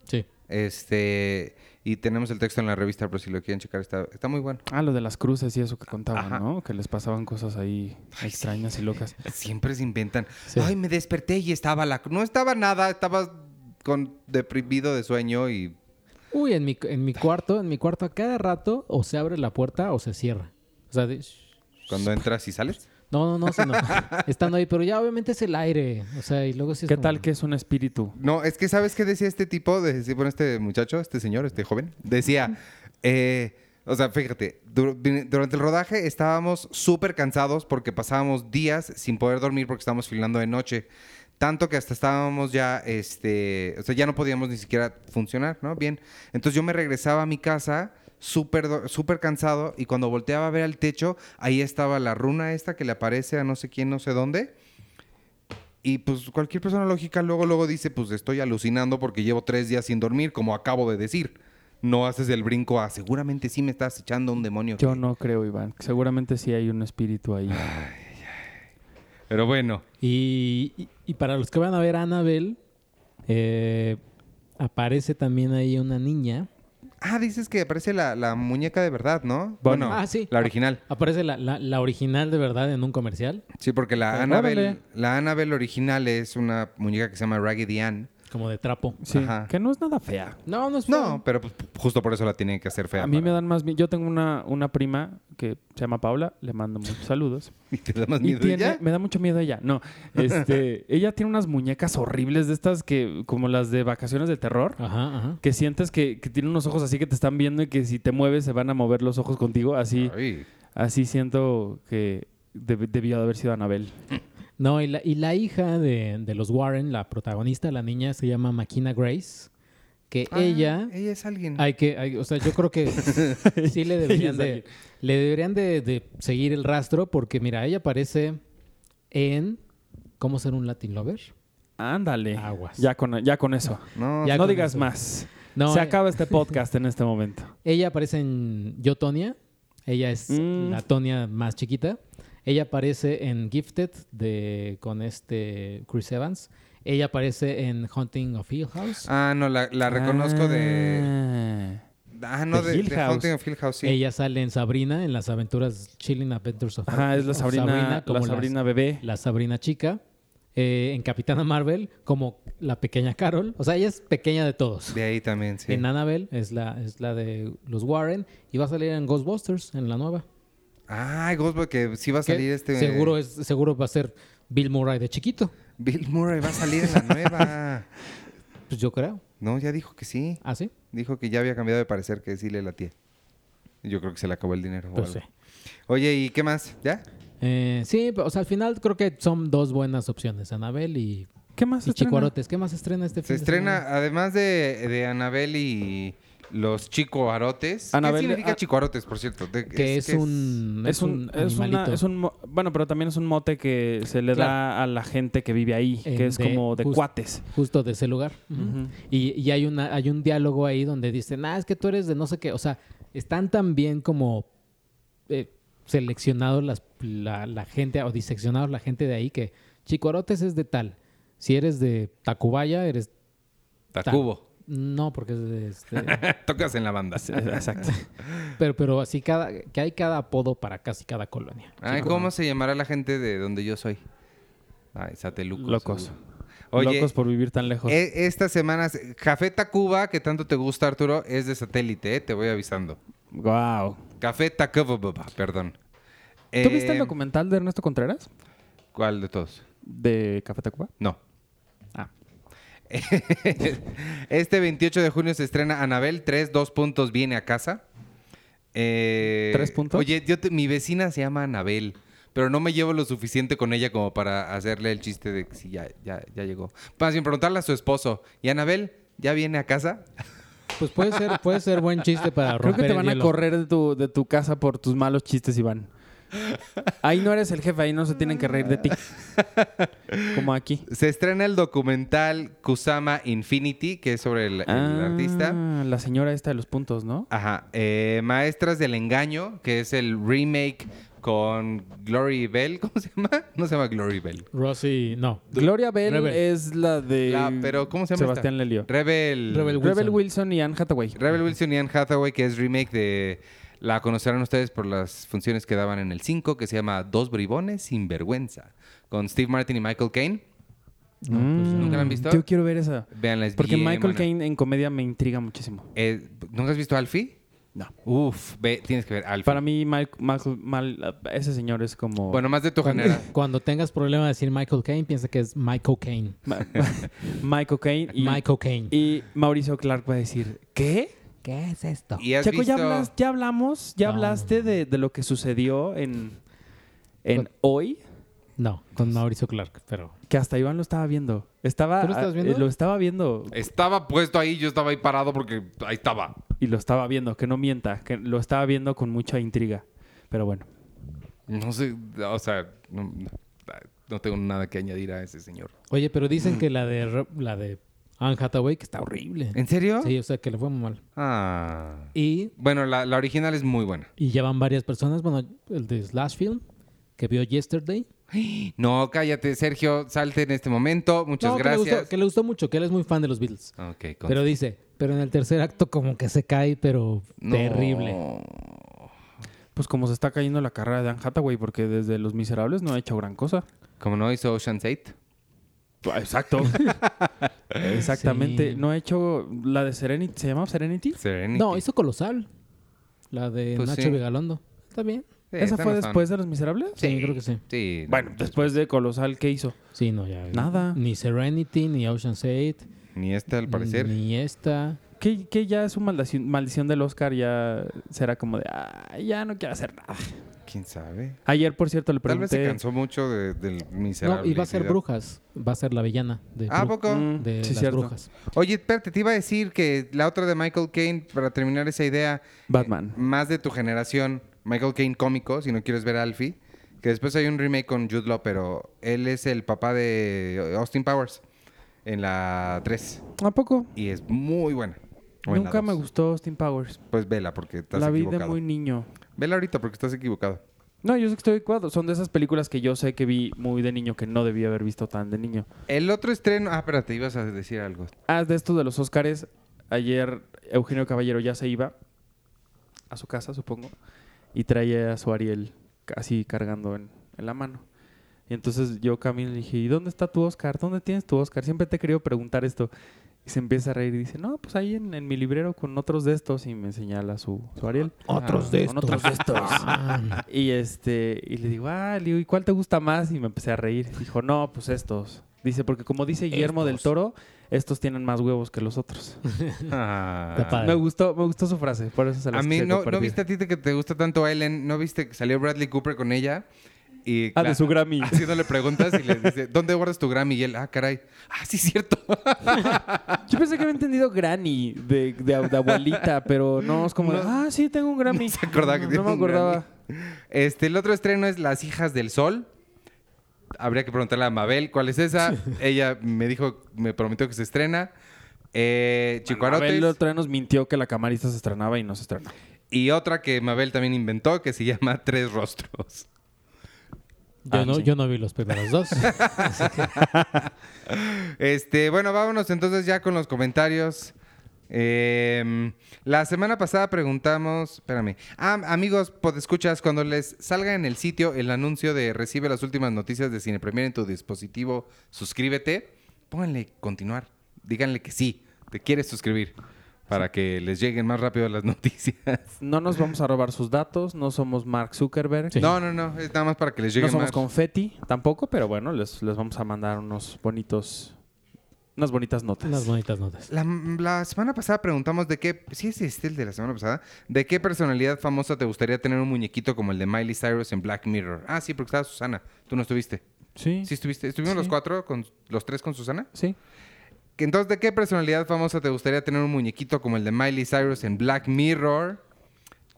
Sí. Este... Y tenemos el texto en la revista, pero si lo quieren checar, está, está muy bueno. Ah, lo de las cruces y eso que contaban, Ajá. ¿no? Que les pasaban cosas ahí extrañas y locas. Siempre se inventan. Sí. Ay, me desperté y estaba la... No estaba nada, estaba con deprimido de sueño y... Uy, en mi, en mi cuarto, en mi cuarto a cada rato o se abre la puerta o se cierra. O sea, de- Cuando entras y sales. No, no, no, sino [laughs] estando ahí, pero ya obviamente es el aire. O sea, y luego sí es ¿Qué como- tal que es un espíritu? No, es que ¿sabes qué decía este tipo? De, bueno, este muchacho, este señor, este joven. Decía, eh, o sea, fíjate, durante el rodaje estábamos súper cansados porque pasábamos días sin poder dormir porque estábamos filmando de noche. Tanto que hasta estábamos ya, este, o sea, ya no podíamos ni siquiera funcionar, ¿no? Bien. Entonces yo me regresaba a mi casa súper súper cansado y cuando volteaba a ver al techo, ahí estaba la runa esta que le aparece a no sé quién, no sé dónde. Y pues cualquier persona lógica luego, luego dice, pues estoy alucinando porque llevo tres días sin dormir, como acabo de decir. No haces el brinco a seguramente sí me estás echando un demonio. Yo que-". no creo, Iván. Seguramente sí hay un espíritu ahí. Pero bueno. Y, y- y para los que van a ver Annabelle, eh, aparece también ahí una niña. Ah, dices que aparece la, la muñeca de verdad, ¿no? Bueno. Ah, sí. la original. Aparece la, la- la original de verdad en un comercial, Sí, porque la Órale. Annabelle, la Annabelle original es una muñeca que se llama Raggedy Ann. Como de trapo. Sí, Ajá. que no es nada fea. No, no es No, feo. pero pues, justo por eso la tienen que hacer fea. A mí me dan más miedo. Yo tengo una, una prima que se llama Paula, le mando muchos saludos. [laughs] ¿Y te da más miedo tiene- ella? me da mucho miedo ella. No, este, [laughs] ella tiene unas muñecas horribles de estas que, como las de vacaciones de terror, Ajá, ajá. que sientes que, que tiene unos ojos así que te están viendo y que si te mueves se van a mover los ojos contigo. Así, Ay. así siento que deb- debió de haber sido Anabel. [laughs] No, y la, y la hija de, de los Warren, la protagonista, la niña, se llama Makina Grace, que Ah, ella... Ella es alguien. Hay que, hay- o sea, yo creo que [laughs] sí le deberían de, le deberían de, de seguir el rastro porque mira, ella aparece en ¿Cómo ser un Latin lover? Ándale. Aguas. Ya con, ya con eso. [laughs] No, Ya no con digas eso. más. No, se eh, acaba este [laughs] podcast en este momento. Ella aparece en Yo Tonya. Ella es Mm. la Tonya más chiquita. Ella aparece en Gifted de con este Chris Evans. Ella aparece en Hunting of Hill House. Ah, no, la, la reconozco de... Ah. Ah, no, de de, Hill de House. Haunting of Hill House, sí. Ella sale en Sabrina, en las aventuras Chilling Adventures of Ajá, es la Sabrina, como la las- Sabrina bebé. la Sabrina chica, eh, en Capitana Marvel como la pequeña Carol. O sea, ella es pequeña de todos. De ahí también, sí. En Annabelle es la, es la de los Warren y va a salir en Ghostbusters, en la nueva. Ah, Ghostbusters, que sí va a salir este... Seguro, es, seguro va a ser Bill Murray de chiquito. Bill Murray va a salir en la nueva. [laughs] Pues yo creo. No, ya dijo que sí. ¿Ah, sí? Dijo que ya había cambiado de parecer, que sí le latía. Yo creo que se le acabó el dinero. o Pues sí. algo. Oye, ¿y qué más? ¿Ya? Eh, sí, o sea, al final creo que son dos buenas opciones, Annabelle y, ¿Qué más y? Chicuarotes. ¿Qué más se estrena este Se fin de estrena, semana? además de, de Anabel y los chicoarotes. Anabel- ¿Qué significa ah, chicoarotes, por cierto? De- Que es, que un, Es un, es, una- animalito. es un bueno, pero también es un mote que se le Claro. da a la gente que vive ahí, Eh, que es de- como de just- cuates. justo de ese lugar. Y, y hay, una, hay un diálogo ahí donde dicen, ah, es que tú eres de no sé qué. O sea, están tan bien como eh, seleccionados las, la, la gente o diseccionados la gente de ahí que Chicuarotes es de tal. Si eres de Tacubaya, eres... Tacubo. No, porque es de... este, [laughs] Tocas en la banda. Exacto. [laughs] pero, pero así cada, que hay cada apodo para casi cada colonia. Ay, ¿cómo se llamará la gente de donde yo soy? Ay, satelucos. Locos. Oye, Locos por vivir tan lejos. e- estas semanas, Café Tacuba, que tanto te gusta, Arturo, es de satélite, ¿eh? te voy avisando. Wow. Café Tacuba, perdón. ¿Tú viste el Eh, documental de Ernesto Contreras? ¿Cuál de todos? De Café Tacuba. No. [laughs] Este 28 de junio se estrena Anabel 3, dos puntos, viene a casa. Eh, ¿Tres puntos? Oye, yo te- mi vecina se llama Anabel, pero no me llevo lo suficiente con ella como para hacerle el chiste de que sí, ya, ya, ya llegó. Más bien preguntarle a su esposo, ¿y Anabel ya viene a casa? Pues puede ser, puede ser buen chiste para Creo romper que te el van a correr de tu, de tu casa por tus malos chistes, Iván. Ahí no eres el jefe, ahí no se tienen que reír de ti. Como aquí. Se estrena el documental Kusama Infinity, que es sobre el, el Ah, artista. La señora esta de los puntos, ¿no? Ajá. eh, Maestras del Engaño, que es el remake con Glory Bell. [laughs] ¿Cómo se llama? No se llama Glory Bell. Rosy, no. Gloria Bell Rebel. es la de La- pero ¿cómo se llama Sebastián esta? Lelio. Rebel. Rebel Rebel Wilson. Wilson y Anne Hathaway. Rebel Wilson y Anne Hathaway, que es remake de... La conocerán ustedes por las funciones que daban en el 5, que se llama Dos bribones sin vergüenza, con Steve Martin y Michael Caine. No, pues, Mm, ¿Nunca la han visto? Yo quiero ver esa. Véanla, es Porque bien Michael buena. Caine en comedia me intriga muchísimo. Eh, ¿Nunca has visto Alfie? No. Uf, ve, tienes que ver Alfie. Para mí, Mike- Michael, mal- ese señor es como... Bueno, más de tu Cuando, generación. [laughs] cuando tengas problema de decir Michael Caine, piensa que es Michael Caine. Ma- [laughs] Michael Caine y, Michael Caine. y Mauricio Clark va a decir, ¿qué? ¿Qué es esto? ¿Y ¿ya, hablas- ya hablamos? ¿Ya No. hablaste de, de lo que sucedió en, en Con- hoy? No, con Mauricio Clark, pero... Que hasta Iván lo estaba viendo. Estaba, ¿Tú lo estabas ah, viendo? eh, lo estaba viendo Estaba puesto ahí, yo estaba ahí parado porque ahí estaba. y lo estaba viendo, que no mienta, que lo estaba viendo con mucha intriga. Pero bueno. No sé, o sea, no, no- tengo nada que añadir a ese señor. Oye, pero dicen que la de la de Anne Hathaway que está horrible. ¿En serio? Sí, o sea, que le fue muy mal. Ah. Y, Bueno, la, la original es muy buena. y ya van varias personas. Bueno, el de Slash Film que vio Yesterday. [gasps] No, cállate, Sergio, salte en este momento. Muchas No, que le gracias. gustó- Que le, gustó, mucho, que él es muy fan de los Beatles. Ok, con- Pero dice, pero en el tercer acto como que se cae, pero No. terrible. Pues como se está cayendo la carrera de Anne Hathaway, porque desde Los Miserables no ha hecho gran cosa. Como no hizo Ocean's 8. Exacto. [laughs] Exactamente. Sí. No ha hecho la de Serenity. ¿Se llamaba Serenity? Serenity. No, hizo Colosal. La de Pues Nacho sí. Vigalondo. Está bien. Sí, ¿Esa fue no son- después de Los Miserables? Sí, creo que sí. Sí. no, Bueno, después de Colosal, ¿qué hizo? Sí, no, ya. Nada. Ni Serenity, ni Ocean's 8. Ni esta, al parecer. Ni esta. Que, que ya su maldición, maldición del Oscar ya será como de, ah, ya no quiero hacer nada. ¿Quién sabe? Ayer, por cierto, le Tal vez se pregunté... cansó mucho de- del No, miserable. y va a ser Brujas. Va a ser la villana de, ¿A Bru- poco? De sí, las cierto. brujas. Oye, espérate, te iba a decir que la otra de Michael Caine, para terminar esa idea, Batman. más de tu generación, Michael Caine cómico, si no quieres ver a Alfie, que después hay un remake con Jude Law, pero él es el papá de Austin Powers en la 3 ¿A poco? y es muy buena. Nunca me 2. gustó Austin Powers. Pues vela porque estás la vi de muy niño. Vela ahorita porque estás equivocado. No, yo sé que estoy equivocado. Son de esas películas que yo sé que vi muy de niño que no debía haber visto tan de niño. El otro estreno... Ah, espérate, ibas a decir algo. Ah, de estos de los Óscares, ayer Eugenio Caballero ya se iba a su casa, supongo, y traía a su Ariel casi cargando en, en la mano. Y entonces yo camino y le dije, ¿y dónde está tu Oscar? ¿Dónde tienes tu Oscar? Siempre te he querido preguntar esto. Y se empieza a reír y dice, no, pues ahí en, en mi librero con otros de estos. Y me señala su, su Ariel. Otros Ah, de con estos. otros de estos. Ah, [laughs] Y este, y le digo, ah, le digo, ¿y cuál te gusta más? Y me empecé a reír. Dijo, no, pues estos. Dice, porque como dice Guillermo del. Toro, estos tienen más huevos que los otros. [laughs] Ah. Me gustó, me gustó su frase, por eso se la A mí no, ¿no viste a ti que te gusta tanto Ellen? ¿No viste que salió Bradley Cooper con ella? Y Ah, de su Grammy. Haciéndole preguntas y le dice, ¿dónde guardas tu Grammy? Y él, ah, caray. Ah, sí, cierto. [laughs] Yo pensé que había entendido Granny de, de- de abuelita, pero no, es como, No. ah, sí, tengo un Grammy. No [laughs] se acordaba que no, tenía me acordaba. Este, el otro estreno es Las Hijas del Sol. Habría que preguntarle a Mabel cuál es esa. [laughs] Ella me dijo, me prometió que se estrena. Eh, Chicuarotes. Abel otra vez nos mintió que la camarista se estrenaba y no se estrenó. Y otra que Mabel también inventó que se llama Tres Rostros. Yo, Ah, no, sí. yo no vi los primeros dos. [laughs] Este, bueno, vámonos entonces ya con los comentarios. Eh, la semana pasada preguntamos, espérame, ah, amigos, escuchas cuando les salga en el sitio el anuncio de recibe las últimas noticias de Cine Premier en tu dispositivo, suscríbete, pónganle continuar, díganle que sí, te quieres suscribir para que les lleguen más rápido las [laughs] noticias. No nos vamos a robar sus datos, no somos Mark Zuckerberg. Sí. No, no, no, es nada más para que les No lleguen somos más. confetti tampoco, pero bueno, les, les vamos a mandar unos bonitos, unas bonitas notas. Unas bonitas notas. La, la semana pasada preguntamos de qué, sí es este el de la semana pasada, de qué personalidad famosa te gustaría tener un muñequito como el de Miley Cyrus en Black Mirror. Ah, sí, porque estaba Susana. Tú no estuviste. Sí, Sí estuviste. ¿Estuvimos Sí. los cuatro, con los tres con Susana? sí. Que Entonces, ¿de qué personalidad famosa te gustaría tener un muñequito como el de Miley Cyrus en Black Mirror?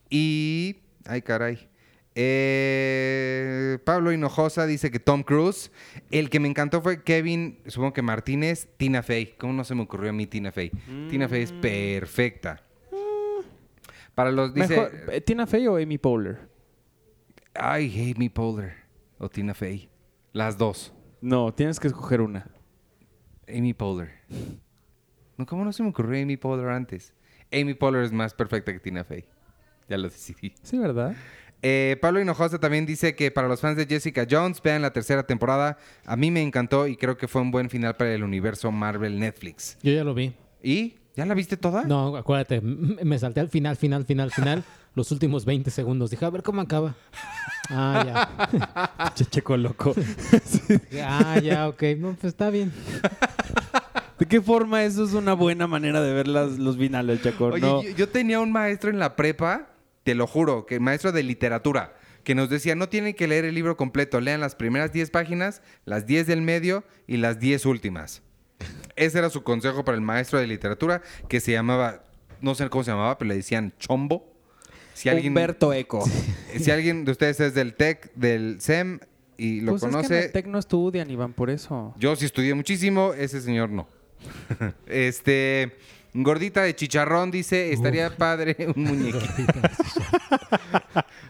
Y... Ay, caray. Eh, Pablo Hinojosa dice que Tom Cruise. El que me encantó fue Kevin, supongo que Martínez, Tina Fey. ¿Cómo no se me ocurrió a mí Tina Fey? Tina Fey es perfecta. Para los... Dice... Mejor, eh, ¿Tina Fey o Amy Poehler? Ay, Amy Poehler o Tina Fey. Las dos. No, tienes que escoger una. Amy Poehler. No, ¿Cómo no se me ocurrió Amy Poehler antes? Amy Poehler es más perfecta que Tina Fey. Ya lo decidí. Sí, ¿verdad? Eh, Pablo Hinojosa también dice que para los fans de Jessica Jones, vean la tercera temporada. A mí me encantó y creo que fue un buen final para el universo Marvel Netflix. Yo ya lo vi. ¿Y? ¿Ya la viste toda? No, acuérdate, me salté al final, final, final, final, [laughs] los últimos 20 segundos. Dije, a ver cómo acaba. Ah, [laughs] Checheco loco. [laughs] ya. Ah, ya, ok. No, pues está bien. ¿De qué forma eso es una buena manera de ver las, los finales, Chaco? Oye, no. yo, yo tenía un maestro en la prepa, te lo juro, que maestro de literatura, que nos decía, no tienen que leer el libro completo, lean las primeras 10 páginas, las 10 del medio y las 10 últimas. Ese era su consejo para el maestro de literatura, que se llamaba, no sé cómo se llamaba, pero le decían Chombo. Si alguien, Humberto Eco. [laughs] si alguien de ustedes es del TEC, del SEM y lo Pues es que en conoce, el Tec no estudian, Iván, por eso. yo sí estudié muchísimo, ese señor no. [laughs] este, gordita de chicharrón dice, estaría padre un muñequito. [laughs]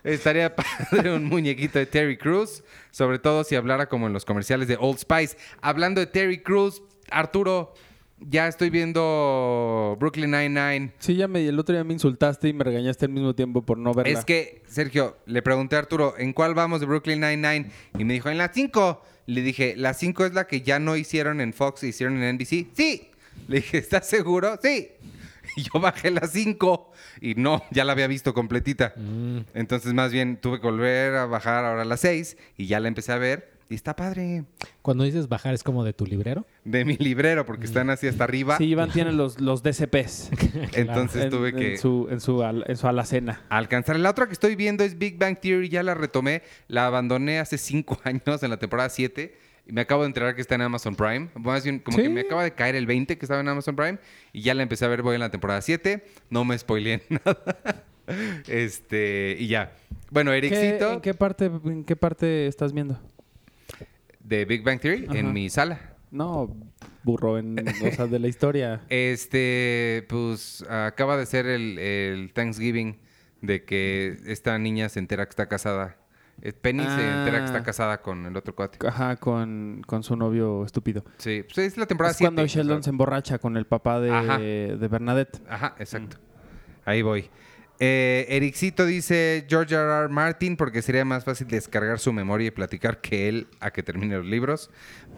Estaría padre un muñequito de Terry Crews, sobre todo si hablara como en los comerciales de Old Spice. Hablando de Terry Crews, Arturo, ya estoy viendo Brooklyn Nine-Nine. Sí, ya me, el otro día me insultaste y me regañaste al mismo tiempo por no verla. Es que, Sergio, le pregunté a Arturo, ¿en cuál vamos de Brooklyn Nine-Nine? Y me dijo, en la 5. Le dije, ¿la 5 es la que ya no hicieron en Fox, hicieron en NBC? Sí. Le dije, ¿estás seguro? Sí. [laughs] Y yo bajé la 5 y no, ya la había visto completita. Mm. Entonces, más bien, tuve que volver a bajar ahora la 6 y ya la empecé a ver. Y está padre. Cuando dices bajar es como de tu librero. De mi librero, porque están así hasta arriba. Sí, Iván tiene los, los DCPs. [laughs] Entonces en, tuve en que su, en, su, al- en su alacena. alcanzar. La otra que estoy viendo es Big Bang Theory. Ya la retomé. La abandoné hace cinco [laughs] años en la temporada 7. Y me acabo de enterar que está en Amazon Prime. Más bien, como Sí. que me acaba de caer el 20 que estaba en Amazon Prime. Y ya la empecé a ver. Voy en la temporada 7. No me spoileé [laughs] nada. este, y ya. Bueno, ¿Qué- Ericito ¿En qué parte, en qué parte estás viendo? De Big Bang Theory Ajá. en mi sala. No, burro, en, sea, de la historia. [laughs] Este, pues acaba de ser el, el Thanksgiving de que esta niña se entera que está casada. Eh, Penny se entera que está Ah. casada con el otro cuate. Ajá, con, con su novio estúpido. Sí, pues es la temporada Es 7. cuando Sheldon se emborracha con el papá de, Ajá. de Bernadette. Ajá, exacto. Ahí voy. Eh, Ericito dice George R. R. Martin porque sería más fácil descargar su memoria y platicar que él a que termine los libros.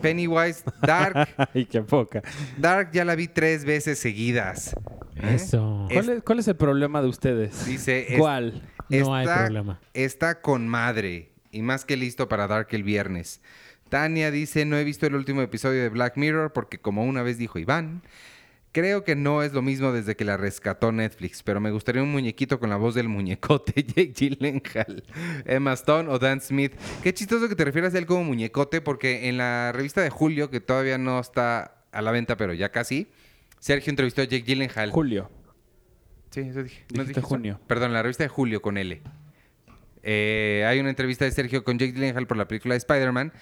Pennywise, Dark. [laughs] Ay, qué poca. Dark ya la vi tres veces seguidas. ¿Eh? Eso. Es- ¿Cuál es, cuál es el problema de ustedes? Dice, es- ¿Cuál? No hay problema. Está con madre y más que listo para Dark el viernes. Tania dice, no he visto el último episodio de Black Mirror porque como una vez dijo Iván, creo que no es lo mismo desde que la rescató Netflix, pero me gustaría un muñequito con la voz del muñecote [laughs] Jake Gyllenhaal, Emma Stone o Dan Smith. Qué chistoso que te refieras a él como muñecote porque en la revista de Julio, que todavía no está a la venta, pero ya casi, Sergio entrevistó a Jake Gyllenhaal. Julio. Sí, eso dije. Dijiste dije eso? junio. Perdón, la revista de Julio con L. Eh, hay una entrevista de Sergio con Jake Gyllenhaal por la película de Spider-Man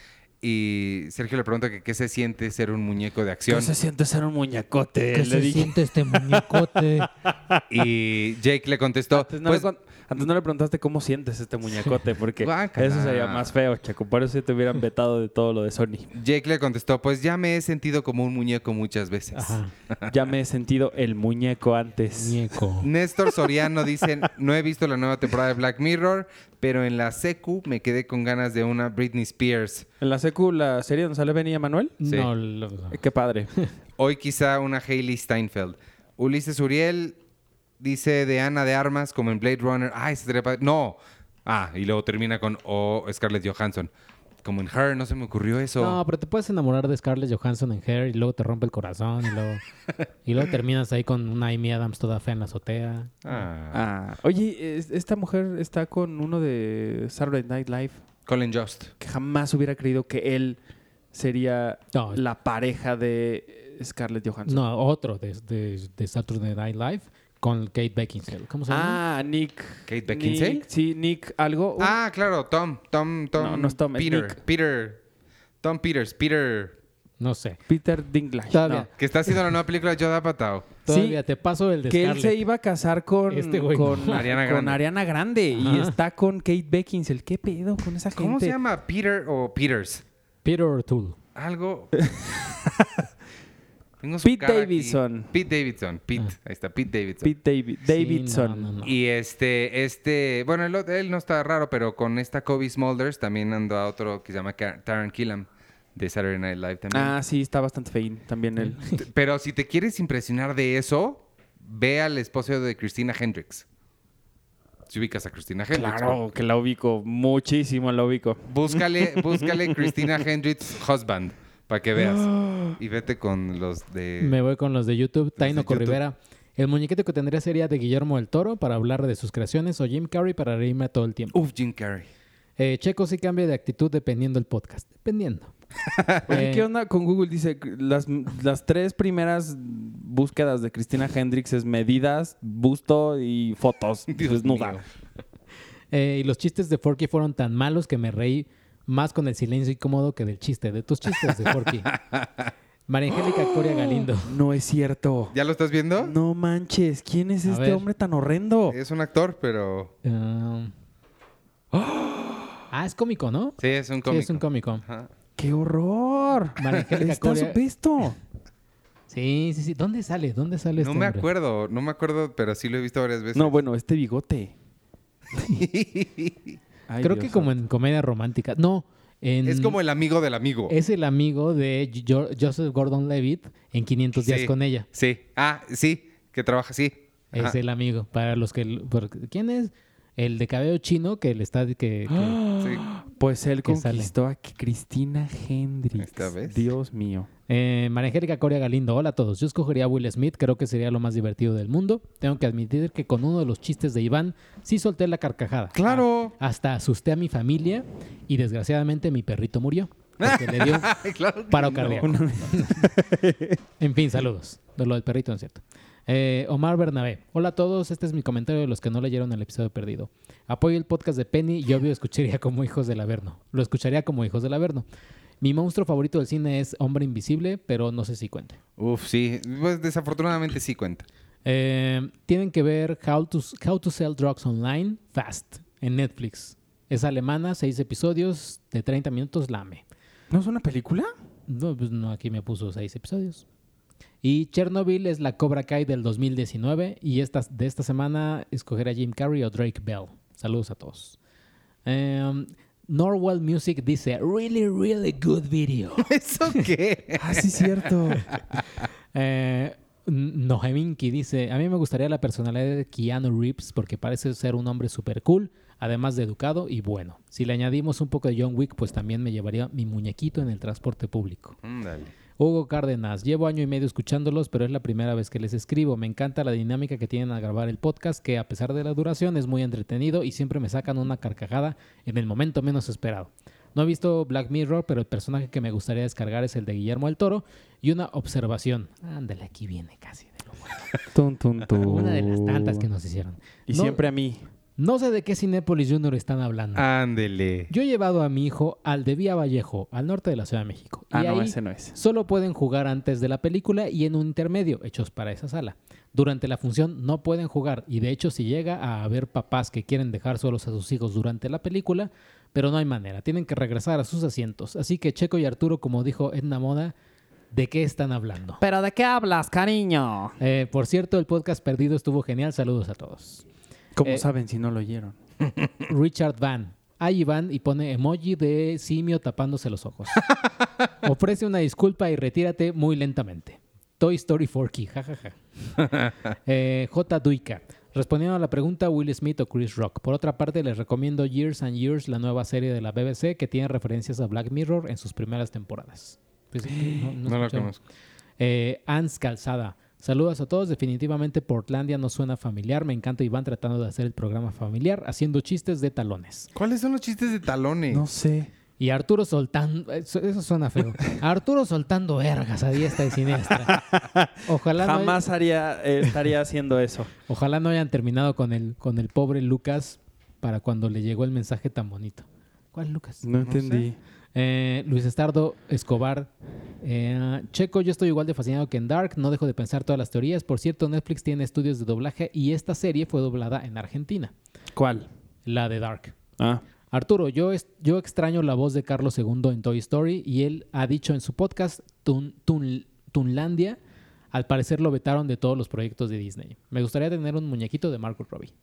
y Sergio le pregunta que qué se siente ser un muñeco de acción ¿Qué se siente ser un muñecote? ¿Qué Le se dije. siente este muñecote? [laughs] y Jake le contestó, Antes no, pues, le, con- antes no le preguntaste cómo sientes este muñecote, porque Guácala. eso sería más feo, Chaco. Por eso te hubieran vetado de todo lo de Sony. Jake le contestó, pues ya me he sentido como un muñeco muchas veces. Ajá. Ya me he sentido el muñeco antes. Muñeco. Néstor Soriano dice, no he visto la nueva temporada de Black Mirror, pero en la secu me quedé con ganas de una Britney Spears. En la secu, la serie donde sale Benny Manuel. Sí. No, lo- Qué padre. Hoy quizá una Hailey Steinfeld. Ulises Uriel dice de Ana de Armas como en Blade Runner. Ay, se padre. No. Ah, y luego termina con o Scarlett Johansson. Como en Her, no se me ocurrió eso. No, pero te puedes enamorar de Scarlett Johansson en Hair y luego te rompe el corazón y luego, [laughs] y luego terminas ahí con una Amy Adams toda fea en la azotea. Ah, Ah, oye, es- esta mujer está con uno de Saturday Night Live Colin Jost. que jamás hubiera creído que él sería No, la pareja de Scarlett Johansson. no otro de, de, de Saturday Night Live con Kate Beckinsale. ¿Cómo se llama? Ah, Nick. Kate Beckinsale. Nick- sí, Nick algo. Un- Ah, claro, Tom. Tom, Tom. No, no es Tom, es Peter. Nick. Peter. Tom Peters. Peter. No sé. Peter Dinklage. No. Que está haciendo la nueva película de Joe Apatow. [laughs] Todavía te paso el de Que él Scarlett. se iba a casar con, Este güey con, no. Ariana con Grande. Ariana Grande y está con Kate Beckinsale. ¿Qué pedo con esa gente? ¿Cómo se llama? Peter o Peters. Peter O'Toole. Algo. [laughs] Tengo su Pete cara aquí. Davidson. Pete Davidson. Pete. Ah. Ahí está, Pete Davidson. Pete Davi- Sí, Davidson. no, no, no. Y este, este, bueno, él, él no está raro, pero con esta Kobe Smulders también ando a otro que se llama Taron Killam de Saturday Night Live también. Ah, sí, está bastante feín también él. [laughs] Pero si te quieres impresionar de eso, ve al esposo de Christina Hendricks. Si ubicas a Christina Hendricks. Claro, que la ubico. Muchísimo la ubico. Búscale, [laughs] búscale Christina Hendricks Husband para que veas. [gasps] Y vete con los de... Me voy con los de YouTube. Taino YouTube. Rivera. El muñequito que tendría sería de Guillermo del Toro para hablar de sus creaciones o Jim Carrey para reírme todo el tiempo. Uf, Jim Carrey. Eh, Checo sí cambia de actitud dependiendo del podcast. Dependiendo. [laughs] Oye, Eh, ¿qué onda con Google? Dice, las, las tres primeras búsquedas de Cristina Hendricks es medidas, busto y fotos [laughs] Dios desnuda. mío. eh, y los chistes de Forky fueron tan malos que me reí más con el silencio incómodo que del chiste, de tus chistes de Forky. [laughs] María Angélica Coria Galindo. [gasps] No es cierto. ¿Ya lo estás viendo? No manches, ¿quién es A este ver. hombre tan horrendo? Es un actor, pero... Ah, Ah, es cómico, ¿no? Sí, es un Sí, cómic. es un cómico. Ajá. ¡Qué horror! María Angélica Está Coria- supuesto. Sí, sí, sí. ¿Dónde sale? ¿Dónde sale No este me hombre? acuerdo, no me acuerdo, pero sí lo he visto varias veces. No, bueno, este bigote. [laughs] Ay, Creo Dios que como en comedia romántica. No, en... es como el amigo del amigo. Es el amigo de Jo- Joseph Gordon-Levitt en 500 días Sí. con ella. Sí. Ah, sí, que trabaja, sí. Es Ajá. el amigo. Para los que... ¿Quién es? El de cabello chino que le está... Que, que- Sí. Pues él que sale. conquistó a Cristina Hendricks. ¿Esta vez? Dios mío. Eh, María Angélica Coria Galindo, hola a todos. Yo escogería a Will Smith, creo que sería lo más divertido del mundo. Tengo que admitir que con uno de los chistes de Iván sí solté la carcajada. Claro. Ah, hasta asusté a mi familia y desgraciadamente mi perrito murió. Porque le dio [laughs] claro paro no. cardíaco. [laughs] en fin, saludos. De lo del perrito, no es cierto. Eh, Omar Bernabé. Hola a todos. Este es mi comentario de los que no leyeron el episodio perdido. Apoyo el podcast de Penny y obvio escucharía como hijos del Averno. Lo escucharía como hijos del Averno. Mi monstruo favorito del cine es Hombre Invisible, pero no sé si cuente. Uf, sí. Pues desafortunadamente sí cuenta. Eh, tienen que ver How to, How to Sell Drugs Online Fast en Netflix. Es alemana, seis episodios de 30 minutos, lame. ¿No es una película? No, pues no, aquí me puso seis episodios. Y Chernobyl es la Cobra Kai del 2019 y esta, de esta semana escogeré a Jim Carrey o Drake Bell. Saludos a todos. Em, Norwell Music dice, really, really good video. [laughs] ¿Eso qué? Ah, sí, cierto. [laughs] Eh, Noheminki dice, a mí me gustaría la personalidad de Keanu Reeves porque parece ser un hombre súper cool, además de educado y bueno. Si le añadimos un poco de John Wick, pues también me llevaría mi muñequito en el transporte público. Ándale. Hugo Cárdenas, llevo año y medio escuchándolos, pero es la primera vez que les escribo. Me encanta la dinámica que tienen al grabar el podcast, que a pesar de la duración es muy entretenido y siempre me sacan una carcajada en el momento menos esperado. No he visto Black Mirror, pero el personaje que me gustaría descargar es el de Guillermo del Toro. Y una observación. Ándale, aquí viene casi de lo bueno. Una de las tantas que nos hicieron. Y No- siempre a mí. No sé de qué Cinépolis Junior están hablando. Ándele. Yo he llevado a mi hijo al de Vía Vallejo, al norte de la Ciudad de México. Ah, y no, ahí ese no es. Solo pueden jugar antes de la película y en un intermedio, hechos para esa sala. Durante la función no pueden jugar y de hecho si llega a haber papás que quieren dejar solos a sus hijos durante la película, pero no hay manera, tienen que regresar a sus asientos. Así que Checo y Arturo, como dijo Edna Moda, ¿de qué están hablando? ¿Pero de qué hablas, cariño? Eh, por cierto, el podcast perdido estuvo genial, saludos a todos. ¿Cómo Eh, saben si no lo oyeron? [laughs] Richard Van. Ahí Van y pone emoji de simio tapándose los ojos. [laughs] Ofrece una disculpa y retírate muy lentamente. Toy Story 4Key, jajaja. [laughs] Eh, J. Duica. Respondiendo a la pregunta, Will Smith o Chris Rock. Por otra parte, les recomiendo Years and Years, la nueva serie de la BBC que tiene referencias a Black Mirror en sus primeras temporadas. Pues, no, no [gasps] escucharon. conozco. Eh, Ans Calzada. Saludos a todos. Definitivamente Portlandia no suena familiar. Me encanta Iván tratando de hacer el programa familiar, haciendo chistes de talones. ¿Cuáles son los chistes de talones? No sé. Y Arturo soltando... Eso, eso suena feo. [laughs] Arturo soltando vergas a diestra y siniestra. [laughs] Ojalá no, Jamás haría, eh, estaría haciendo eso. ojalá no hayan terminado con el, con el pobre Lucas para cuando le llegó el mensaje tan bonito. ¿Cuál Lucas? No entendí. Eh, Luis Estardo Escobar. Eh, Checo, yo estoy igual de fascinado que en Dark. No dejo de pensar todas las teorías. Por cierto, Netflix tiene estudios de doblaje y esta serie fue doblada en Argentina. ¿Cuál? La de Dark. Ah. Arturo, yo, es- yo extraño la voz de Carlos II en Toy Story y él ha dicho en su podcast Tun- Tun- Tunlandia, al parecer lo vetaron de todos los proyectos de Disney. Me gustaría tener un muñequito de Margot Robbie.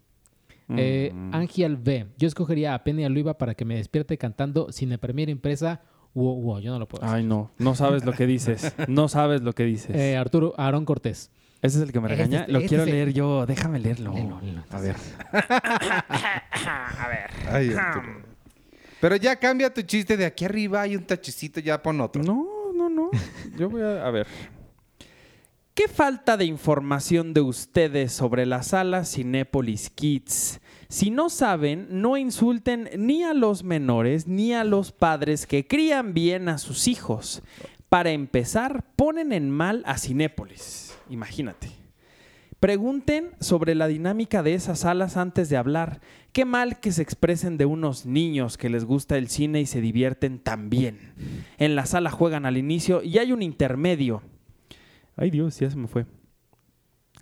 Eh, Mm. Angial B, yo escogería a Penny Aluiva para que me despierte cantando Cine Premier Impresa. Wow, wow, yo no lo puedo hacer. Ay, no. No sabes lo que dices. No sabes lo que dices. Eh, Arturo, Aarón Cortés. ¿Ese es el que me regaña? lo este quiero leer yo. Déjame leerlo. Léelo, léelo. [laughs] A ver. Ay, Arturo. Pero ya cambia tu chiste de aquí arriba hay un tachecito, ya pon otro. No, no, no. Yo voy a... A ver. ¿Qué falta de información de ustedes sobre la sala Cinépolis Kids? Si no saben, no insulten ni a los menores ni a los padres que crían bien a sus hijos. Para empezar, ponen en mal a Cinépolis. Imagínate. Pregunten sobre la dinámica de esas salas antes de hablar. Qué mal que se expresen de unos niños que les gusta el cine y se divierten tan bien. En la sala juegan al inicio y hay un intermedio. Ay Dios, ya se me fue.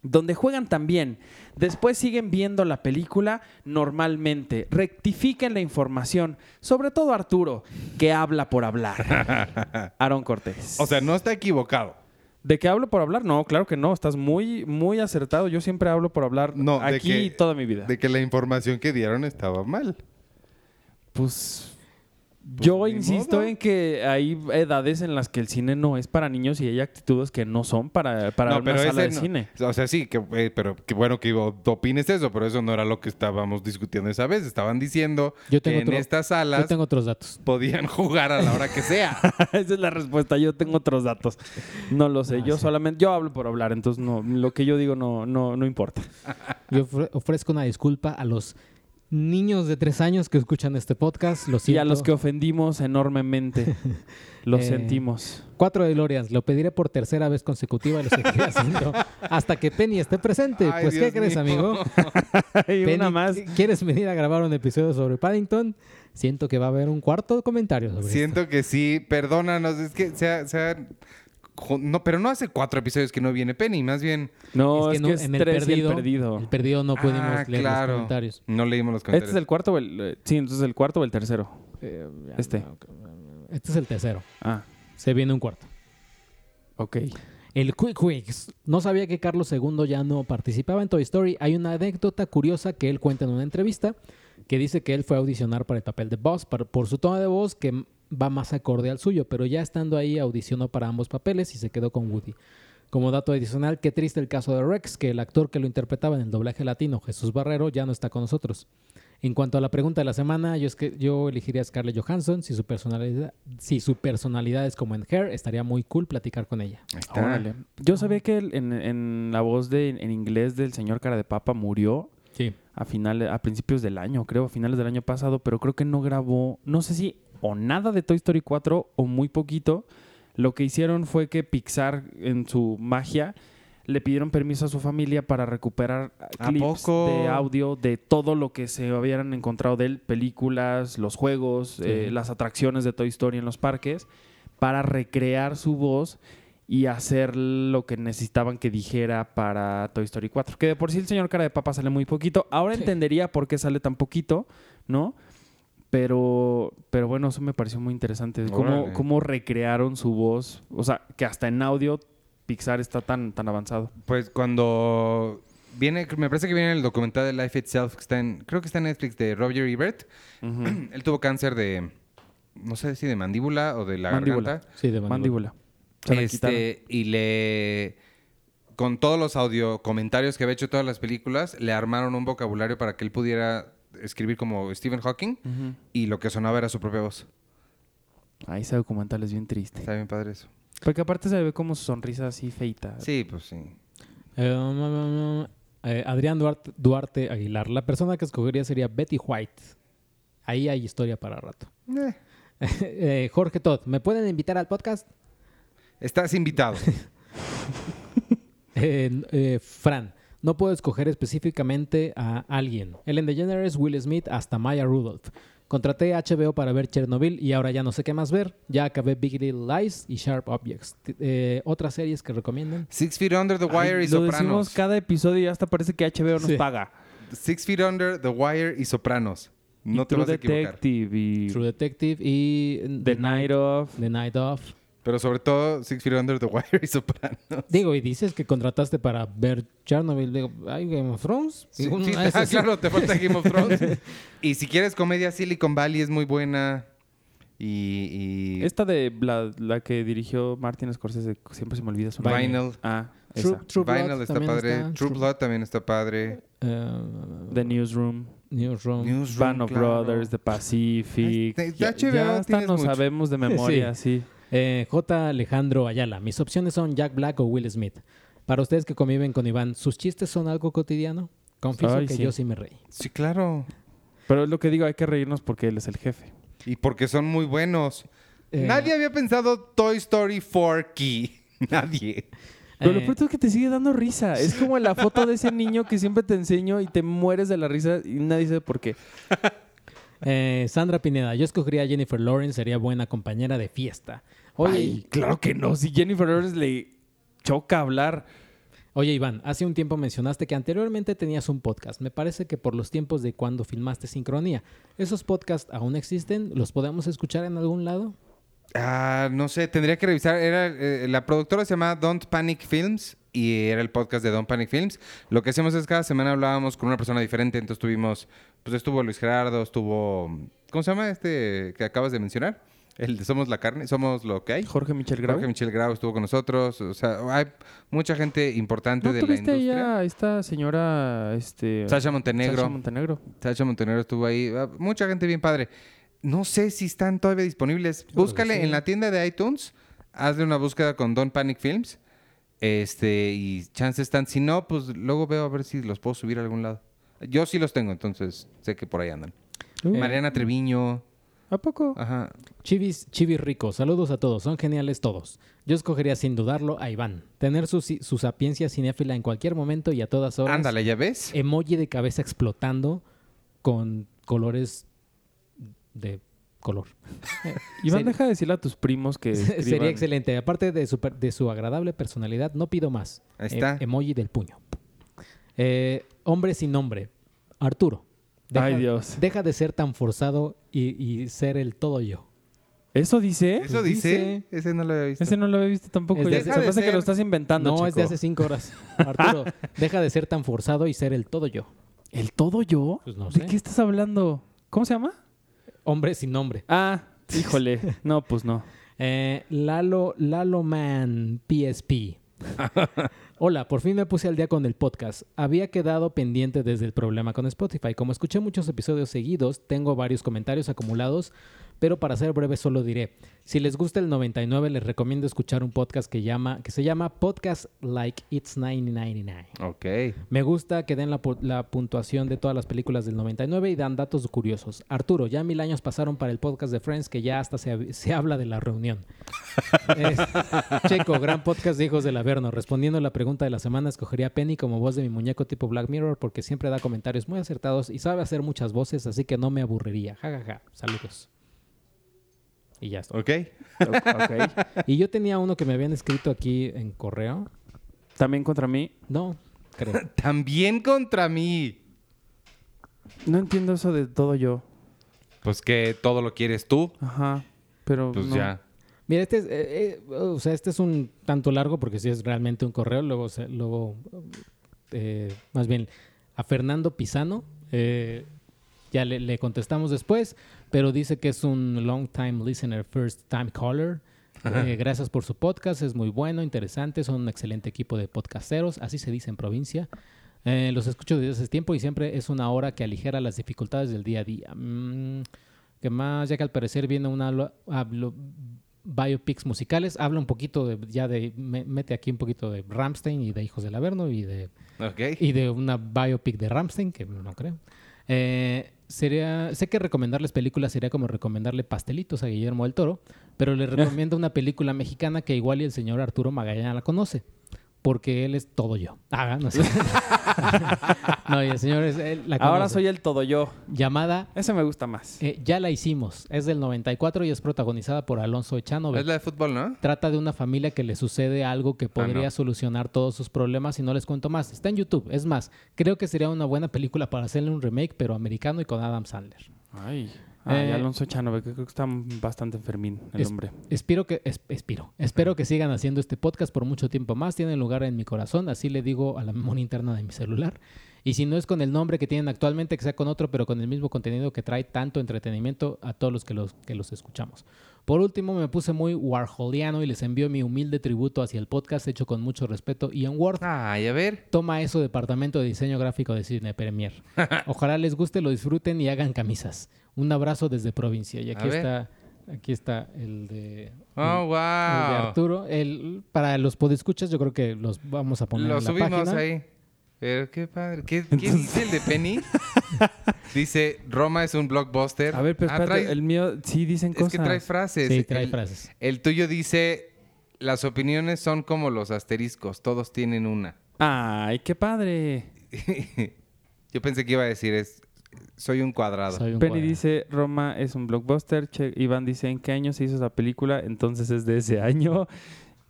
donde juegan también. Después siguen viendo la película normalmente. Rectifiquen la información, sobre todo Arturo, que habla por hablar. [laughs] Aaron Cortés. O sea, no está equivocado. ¿De qué hablo por hablar? No, claro que no. Estás muy, muy acertado. Yo siempre hablo por hablar No, de aquí que- toda mi vida. De que la información que dieron estaba mal. Pues yo ni insisto modo. en que hay edades en las que el cine no es para niños y hay actitudes que no son para, para no, una pero sala de no. cine. O sea, sí, que, eh, pero qué bueno que opines eso, pero eso no era lo que estábamos discutiendo esa vez. Estaban diciendo Yo tengo que en estas Yo salas tengo otros datos. podían jugar a la hora que sea. [laughs] Esa es la respuesta. Yo tengo otros datos. No lo sé. Ah, yo sí. solamente, yo hablo por hablar, entonces no, lo que yo digo no, no, no importa. [laughs] Yo ofre- ofrezco una disculpa a los niños de tres años que escuchan este podcast. Lo Y siento. a los que ofendimos enormemente, [laughs] lo Eh, sentimos. Cuatro de Lorians. Lo pediré por tercera vez consecutiva y lo seguiré [laughs] haciendo hasta que Penny esté presente. Ay, pues, ¿qué crees, amigo? [laughs] y Penny, una más. ¿Quieres venir a grabar un episodio sobre Paddington? Siento que va a haber un cuarto comentario sobre esto. Siento que sí, perdónanos, es que sea, sea jo- no, pero no hace cuatro episodios que no viene Penny, más bien. No, es que, no- es en el tres y perdido, el perdido. el perdido no pudimos Ah, leer claro. los comentarios. No leímos los ¿Este comentarios. es el cuarto o el...? eh, Sí, entonces el cuarto o el tercero. Eh, Este. no, Este es el tercero. Ah, Se viene un cuarto. ok. El Quick Wicks. No sabía que Carlos II ya no participaba en Toy Story. Hay una anécdota curiosa que él cuenta en una entrevista que dice que él fue a audicionar para el papel de Buzz por su tono de voz que va más acorde al suyo, pero ya estando ahí audicionó para ambos papeles y se quedó con Woody. Como dato adicional, qué triste el caso de Rex, que el actor que lo interpretaba en el doblaje latino, Jesús Barrero, ya no está con nosotros. En cuanto a la pregunta de la semana, yo, es que, yo elegiría a Scarlett Johansson. Si su, personalidad, si su personalidad es como en Hair, estaría muy cool platicar con ella. Ahí está. Órale. Yo sabía que en, en la voz de, en inglés del señor Cara de Papa murió Sí. a finales, a principios del año, creo, a finales del año pasado, pero creo que no grabó, no sé si o nada de Toy Story 4 o muy poquito. Lo que hicieron fue que Pixar, en su magia, le pidieron permiso a su familia para recuperar ¿A clips poco? de audio de todo lo que se habían encontrado de él, películas, los juegos, eh, las atracciones de Toy Story en los parques, para recrear su voz y hacer lo que necesitaban que dijera para Toy Story 4. Que de por sí el señor cara de papa sale muy poquito. Ahora Sí. entendería por qué sale tan poquito, ¿no? Pero, pero bueno, eso me pareció muy interesante. Cómo, cómo recrearon su voz. O sea, que hasta en audio Pixar está tan, tan avanzado. Pues cuando viene, me parece que viene el documental de Life Itself, que está en, creo que está en Netflix, de Roger Ebert. [clears throat] Él tuvo cáncer de, no sé si de mandíbula o de la Mandíbula. garganta. Sí, de mandíbula. Mandíbula. Este, y le, con todos los audio comentarios que había hecho todas las películas, le armaron un vocabulario para que él pudiera escribir como Stephen Hawking y lo que sonaba era su propia voz. Ahí ese documental es bien triste. Está bien padre eso. Porque aparte se ve como su sonrisa así feita. Sí, pues sí. Eh, um, um, um, eh, Adrián Duarte, Duarte Aguilar. La persona que escogería sería Betty White. Ahí hay historia para rato. Eh, [laughs] Eh, Jorge Todd, ¿me pueden invitar al podcast? estás invitado. [laughs] Eh, eh, Fran, no puedo escoger específicamente a alguien. Ellen DeGeneres, Will Smith, hasta Maya Rudolph. Contraté HBO para ver Chernobyl y ahora ya no sé qué más ver. Ya acabé Big Little Lies y Sharp Objects. Eh, ¿Otras series que recomiendan? Six Feet Under the Wire Ay, y lo decimos Sopranos. cada episodio y hasta parece que HBO nos Sí. paga. Six Feet Under the Wire y Sopranos. No Y te True vas a equivocar. Detective y True Detective y The Night of. The Night Of. Pero sobre todo Six Feet Under the Wire y Sopranos. Digo, y dices que contrataste para ver Chernobyl. Digo, ¿hay Game of Thrones? Sí, ah, sí. [laughs] claro, te falta Game of Thrones. [laughs] y si quieres comedia, Silicon Valley es muy buena. Y, y Esta de la, la que dirigió Martin Scorsese, siempre se me olvida su nombre. Vinyl. Ah, True, esa. True Blood Vinyl está también padre. está. True Blood también está padre. Eh, The Newsroom, Newsroom. Newsroom, Band of claro. Brothers, The Pacific. Ay, de- ya HBO ya hasta nos mucho. sabemos de memoria, [laughs] sí. Eh, J. Alejandro Ayala. Mis opciones son Jack Black o Will Smith. Para ustedes que conviven con Iván, ¿sus chistes son algo cotidiano? Confieso Ay, que sí. yo sí me reí. Sí, claro. Pero es lo que digo, hay que reírnos porque él es el jefe. Y porque son muy buenos. Eh, Nadie había pensado Toy Story 4Key. [laughs] Nadie. Pero lo Eh, peor es que te sigue dando risa. Es como la foto de ese niño que siempre te enseño y te mueres de la risa y nadie sabe por qué. [laughs] eh, Sandra Pineda. Yo escogería a Jennifer Lawrence. Sería buena compañera de fiesta. Oye, Ay, claro que no. Si Jennifer Lawrence le choca hablar. Oye, Iván, hace un tiempo mencionaste que anteriormente tenías un podcast. Me parece que por los tiempos de cuando filmaste Sincronía. ¿Esos podcasts aún existen? ¿Los podemos escuchar en algún lado? Ah, no sé, tendría que revisar. Era, eh, la productora se llama Don't Panic Films y era el podcast de Don't Panic Films. Lo que hacemos es cada semana hablábamos con una persona diferente. Entonces tuvimos, pues estuvo Luis Gerardo, estuvo, ¿cómo se llama este que acabas de mencionar? El de Somos la Carne, Somos lo que hay. Jorge Michel Grau. Jorge Michel Grau estuvo con nosotros. O sea, hay mucha gente importante ¿No de la industria. a esta señora, este... Sasha Montenegro. Sasha Montenegro. Sacha Montenegro estuvo ahí. Ah, Mucha gente bien padre. No sé si están todavía disponibles. Búscale sí. en la tienda de iTunes. Hazle una búsqueda con Don't Panic Films. Este, y chances están. Si no, pues luego veo a ver si los puedo subir a algún lado. Yo sí los tengo, entonces sé que por ahí andan. Uh, Mariana Treviño. ¿A poco? Ajá. Chivis, Chivis Rico, saludos a todos, son geniales todos. Yo escogería sin dudarlo a Iván. Tener su, su sapiencia cinéfila en cualquier momento y a todas horas. Ándale, ¿ya ves? Emoji de cabeza explotando con colores de color. [laughs] Iván, deja de decirle a tus primos que [laughs] Sería escriban- excelente. Aparte de su, per- de su agradable personalidad, no pido más. Ahí está. Eh, emoji del puño. Eh, hombre sin nombre. Arturo. Deja, Ay, Dios. Deja de ser tan forzado y, y ser el todo yo. ¿Eso dice? ¿Eso Pues dice? dice- Ese no lo había visto. Ese no lo había visto tampoco. Es de Ya- hace- Se me Deja hace que lo estás inventando, No, es de chico. hace cinco horas. Arturo, [laughs] deja de ser tan forzado y ser el todo yo. ¿El todo yo? Pues no ¿De sé. qué estás hablando? ¿Cómo se llama? Hombre sin nombre. Ah, híjole. No, pues no. [laughs] Eh, Lalo, Lalo Man PSP. [laughs] Hola, por fin me puse al día con el podcast. Había quedado pendiente desde el problema con Spotify. Como escuché muchos episodios seguidos, tengo varios comentarios acumulados, pero para ser breve solo diré, si les gusta el 99 les recomiendo escuchar un podcast que, llama, que se llama Podcast Like It's 1999. Ok. Me gusta que den la, pu- la puntuación de todas las películas del 99 y dan datos curiosos. Arturo, ya mil años pasaron para el podcast de Friends que ya hasta se, se habla de la reunión. [laughs] Es- Checo, gran podcast de Hijos del Averno. Respondiendo a la pregunta de la semana, escogería a Penny como voz de mi muñeco tipo Black Mirror porque siempre da comentarios muy acertados y sabe hacer muchas voces, así que no me aburriría. Ja, ja, ja. Saludos. Y ya está. Ok. Ok. [laughs] Y yo tenía uno que me habían escrito aquí en correo. También contra mí. No, creo. [laughs] También contra mí. No entiendo eso de todo yo. Pues que todo lo quieres tú. Ajá. Pero Pues no. ya. Mira, este es, eh, eh, o sea, este es un tanto largo porque sí es realmente un correo. Luego, luego eh, más bien, a Fernando Pisano, ya le, le contestamos después, pero dice que es un long time listener, first time caller. Gracias por su podcast, es muy bueno, interesante, son un excelente equipo de podcasteros, así se dice en provincia. Los escucho desde hace tiempo y siempre es una hora que aligera las dificultades del día a día. Mm, que más, ya que al parecer viene una hablo- biopics musicales, habla un poquito de, ya de, me- mete aquí un poquito de Ramstein y de Hijos del Averno y de, y de una biopic de Ramstein, que no creo. Eh, sería, sé que recomendarles películas sería como recomendarle pastelitos a Guillermo del Toro, pero les [laughs] recomiendo una película mexicana que igual y el señor Arturo Magallanes la conoce, porque él es todo yo. Ah, no sé. [laughs] no, y el señor es, él la Ahora soy el todo yo. Llamada Ese me gusta más. eh, Ya la hicimos. Es del 94 y es protagonizada por Alonso Echano. Es la de fútbol, ¿no? Trata de una familia que le sucede algo que podría no. solucionar todos sus problemas y no les cuento más. Está en YouTube. Es más, creo que sería una buena película para hacerle un remake, pero americano y con Adam Sandler. Ay. Ay, Eh, Alonso Chanove, que creo que está bastante enfermín el Es- hombre. Espero que, es- espero, espero que sigan haciendo este podcast por mucho tiempo más. Tienen lugar en mi corazón, así le digo a la memoria interna de mi celular. Y si no es con el nombre que tienen actualmente, que sea con otro, pero con el mismo contenido que trae tanto entretenimiento a todos los que los, que los escuchamos. Por último, me puse muy warholiano y les envío mi humilde tributo hacia el podcast hecho con mucho respeto y en Word. Ay, a ver. Toma eso, departamento de diseño gráfico de Cine Premier. [laughs] Ojalá les guste, lo disfruten y hagan camisas. Un abrazo desde provincia. Y aquí está, aquí está el de, Oh, el de wow. Arturo. El, para los podescuchas, yo creo que los vamos a poner Lo en la subimos página. ahí. Pero qué padre. ¿Qué, qué dice el de Penny? [laughs] dice, Roma es un blockbuster. A ver, pero Ah, el mío sí dicen es cosas. que trae frases. Sí, trae el, frases. el tuyo dice, las opiniones son como los asteriscos, todos tienen una. Ay, qué padre. [laughs] Yo pensé que iba a decir, es, soy un cuadrado. Soy un Penny cuadrado. dice, Roma es un blockbuster. Che- Iván dice, ¿en qué año se hizo esa película? Entonces es de ese año.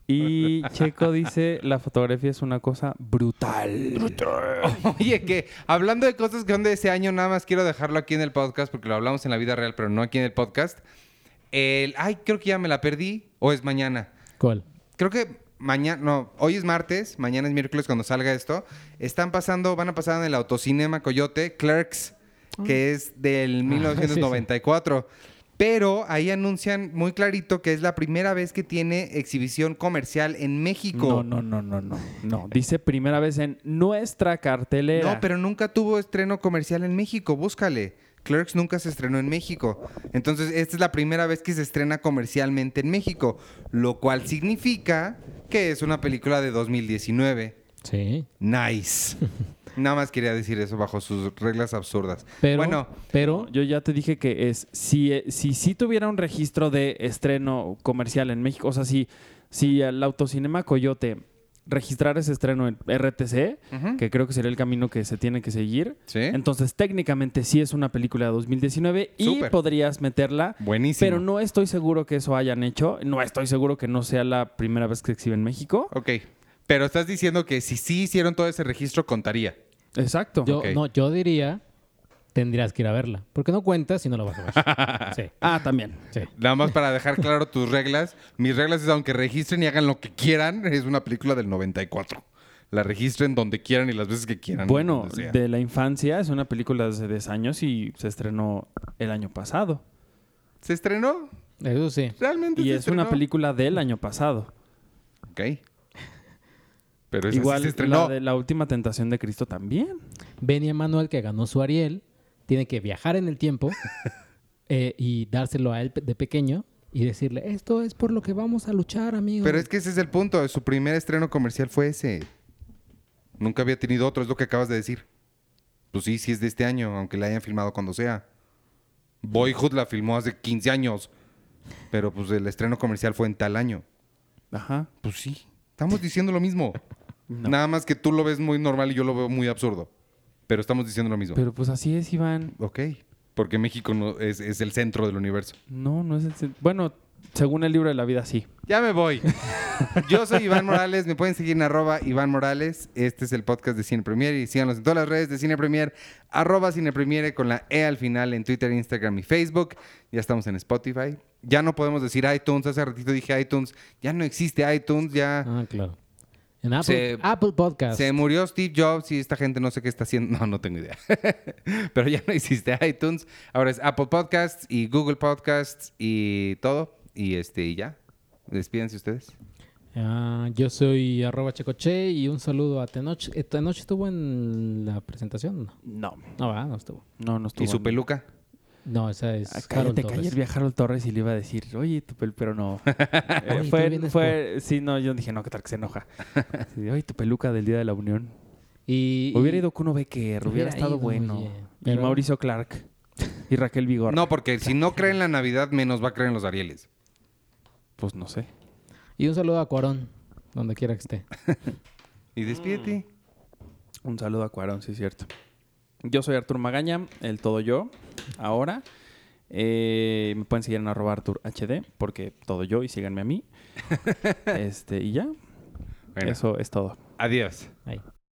Y [laughs] Checo dice, la fotografía es una cosa brutal. [laughs] Oye, que hablando de cosas que son de ese año, nada más quiero dejarlo aquí en el podcast porque lo hablamos en la vida real, pero no aquí en el podcast. El, ay, creo que ya me la perdí. O es mañana. ¿Cuál? Creo que mañana, no, hoy es martes, mañana es miércoles cuando salga esto. Están pasando, van a pasar en el Autocinema Coyote, Clerks, que es del Ah, [laughs] 1994. Pero ahí anuncian muy clarito que es la primera vez que tiene exhibición comercial en México. No, no, no, no, no. No, dice primera vez en nuestra cartelera. No, pero nunca tuvo estreno comercial en México. Búscale. Clerks nunca se estrenó en México. Entonces, esta es la primera vez que se estrena comercialmente en México, lo cual significa que es una película de 2019. Sí. Nice. [laughs] Nada más quería decir eso bajo sus reglas absurdas. Pero, bueno, pero Yo ya te dije que es, si, eh, si, si tuviera un registro de estreno comercial en México, o sea, si, si el Autocinema Coyote registrara ese estreno en RTC, que creo que sería el camino que se tiene que seguir, ¿sí? entonces técnicamente sí es una película de 2019 y Súper. podrías meterla, Buenísimo. pero no estoy seguro que eso hayan hecho, no estoy seguro que no sea la primera vez que se exhibe en México. Ok. Pero estás diciendo que si sí hicieron todo ese registro, contaría. Exacto. yo, no, yo diría, tendrías que ir a verla. Porque no cuentas si no la vas a ver. [laughs] Sí, Ah, también. sí. Nada más para dejar claro tus reglas. Mis reglas es aunque registren y hagan lo que quieran, es una película del 94. La registren donde quieran y las veces que quieran. Bueno, de la infancia es una película de hace 10 años y se estrenó el año pasado. ¿Se estrenó? Eso sí. Realmente Y se es una película del año pasado. Ok. Pero esa Igual sí se estrenó. la de la última tentación de Cristo también. Benny Emanuel, que ganó su Ariel, tiene que viajar en el tiempo [laughs] eh, y dárselo a él de pequeño y decirle, esto es por lo que vamos a luchar, amigo. Pero es que ese es el punto. Su primer estreno comercial fue ese. Nunca había tenido otro, es lo que acabas de decir. Pues sí, sí es de este año, aunque la hayan filmado cuando sea. Boyhood la filmó hace 15 años. Pero pues el estreno comercial fue en tal año. Ajá. Pues sí, estamos diciendo lo mismo. [laughs] No. Nada más que tú lo ves muy normal y yo lo veo muy absurdo. Pero estamos diciendo lo mismo. Pero pues así es, Iván. Ok. Porque México no, es, es el centro del universo. No, no es el... cen- Bueno, según el libro de la vida, sí. Ya me voy. [laughs] Yo soy Iván Morales. Me pueden seguir en arroba Iván Morales. Este es el podcast de Cine Premier. Y síganos en todas las redes de Cine Premier. Arroba Cine Premier con la E al final en Twitter, Instagram y Facebook. Ya estamos en Spotify. Ya no podemos decir iTunes. Hace ratito dije iTunes. Ya no existe iTunes. Ya Ah, claro. En Apple, Se- Apple Podcast. se murió Steve Jobs y esta gente no sé qué está haciendo. [laughs] No, no tengo idea. [laughs] Pero ya no existe [laughs] iTunes. Ahora es Apple Podcasts y Google Podcasts y todo. Y este, y ya. Despídense ustedes. Ah, yo soy arroba checoche y un saludo a Tenoch. Eh, ¿Tenoch estuvo en la presentación? No, No. no, ¿verdad? no estuvo. No, no estuvo. ¿Y su peluca? No, esa es Ah, Harold cállate, Torres. ayer vi a Harold Torres y le iba a decir, oye, tu pel pero no. [laughs] Eh, Oye, fue, fue, sí, no, yo dije, no, qué tal que se enoja. [laughs] Sí, oye, tu peluca del Día de la Unión. Y, Hubiera y- ido Kuno Becker, hubiera, Hubiera estado ido, bueno. oye, Y Mauricio Clark. Y Raquel Vigor. No, porque si no cree en la Navidad, menos va a creer en los Arieles. Pues no sé. y un saludo a Cuarón, donde quiera que esté. [laughs] Y despídete. Un saludo a Cuarón, sí es cierto. Yo soy Artur Magaña, el todo yo, ahora. Eh, me pueden seguir en arroba Artur HD, porque todo yo y síganme a mí. [laughs] este, y ya, Bueno, eso es todo. adiós.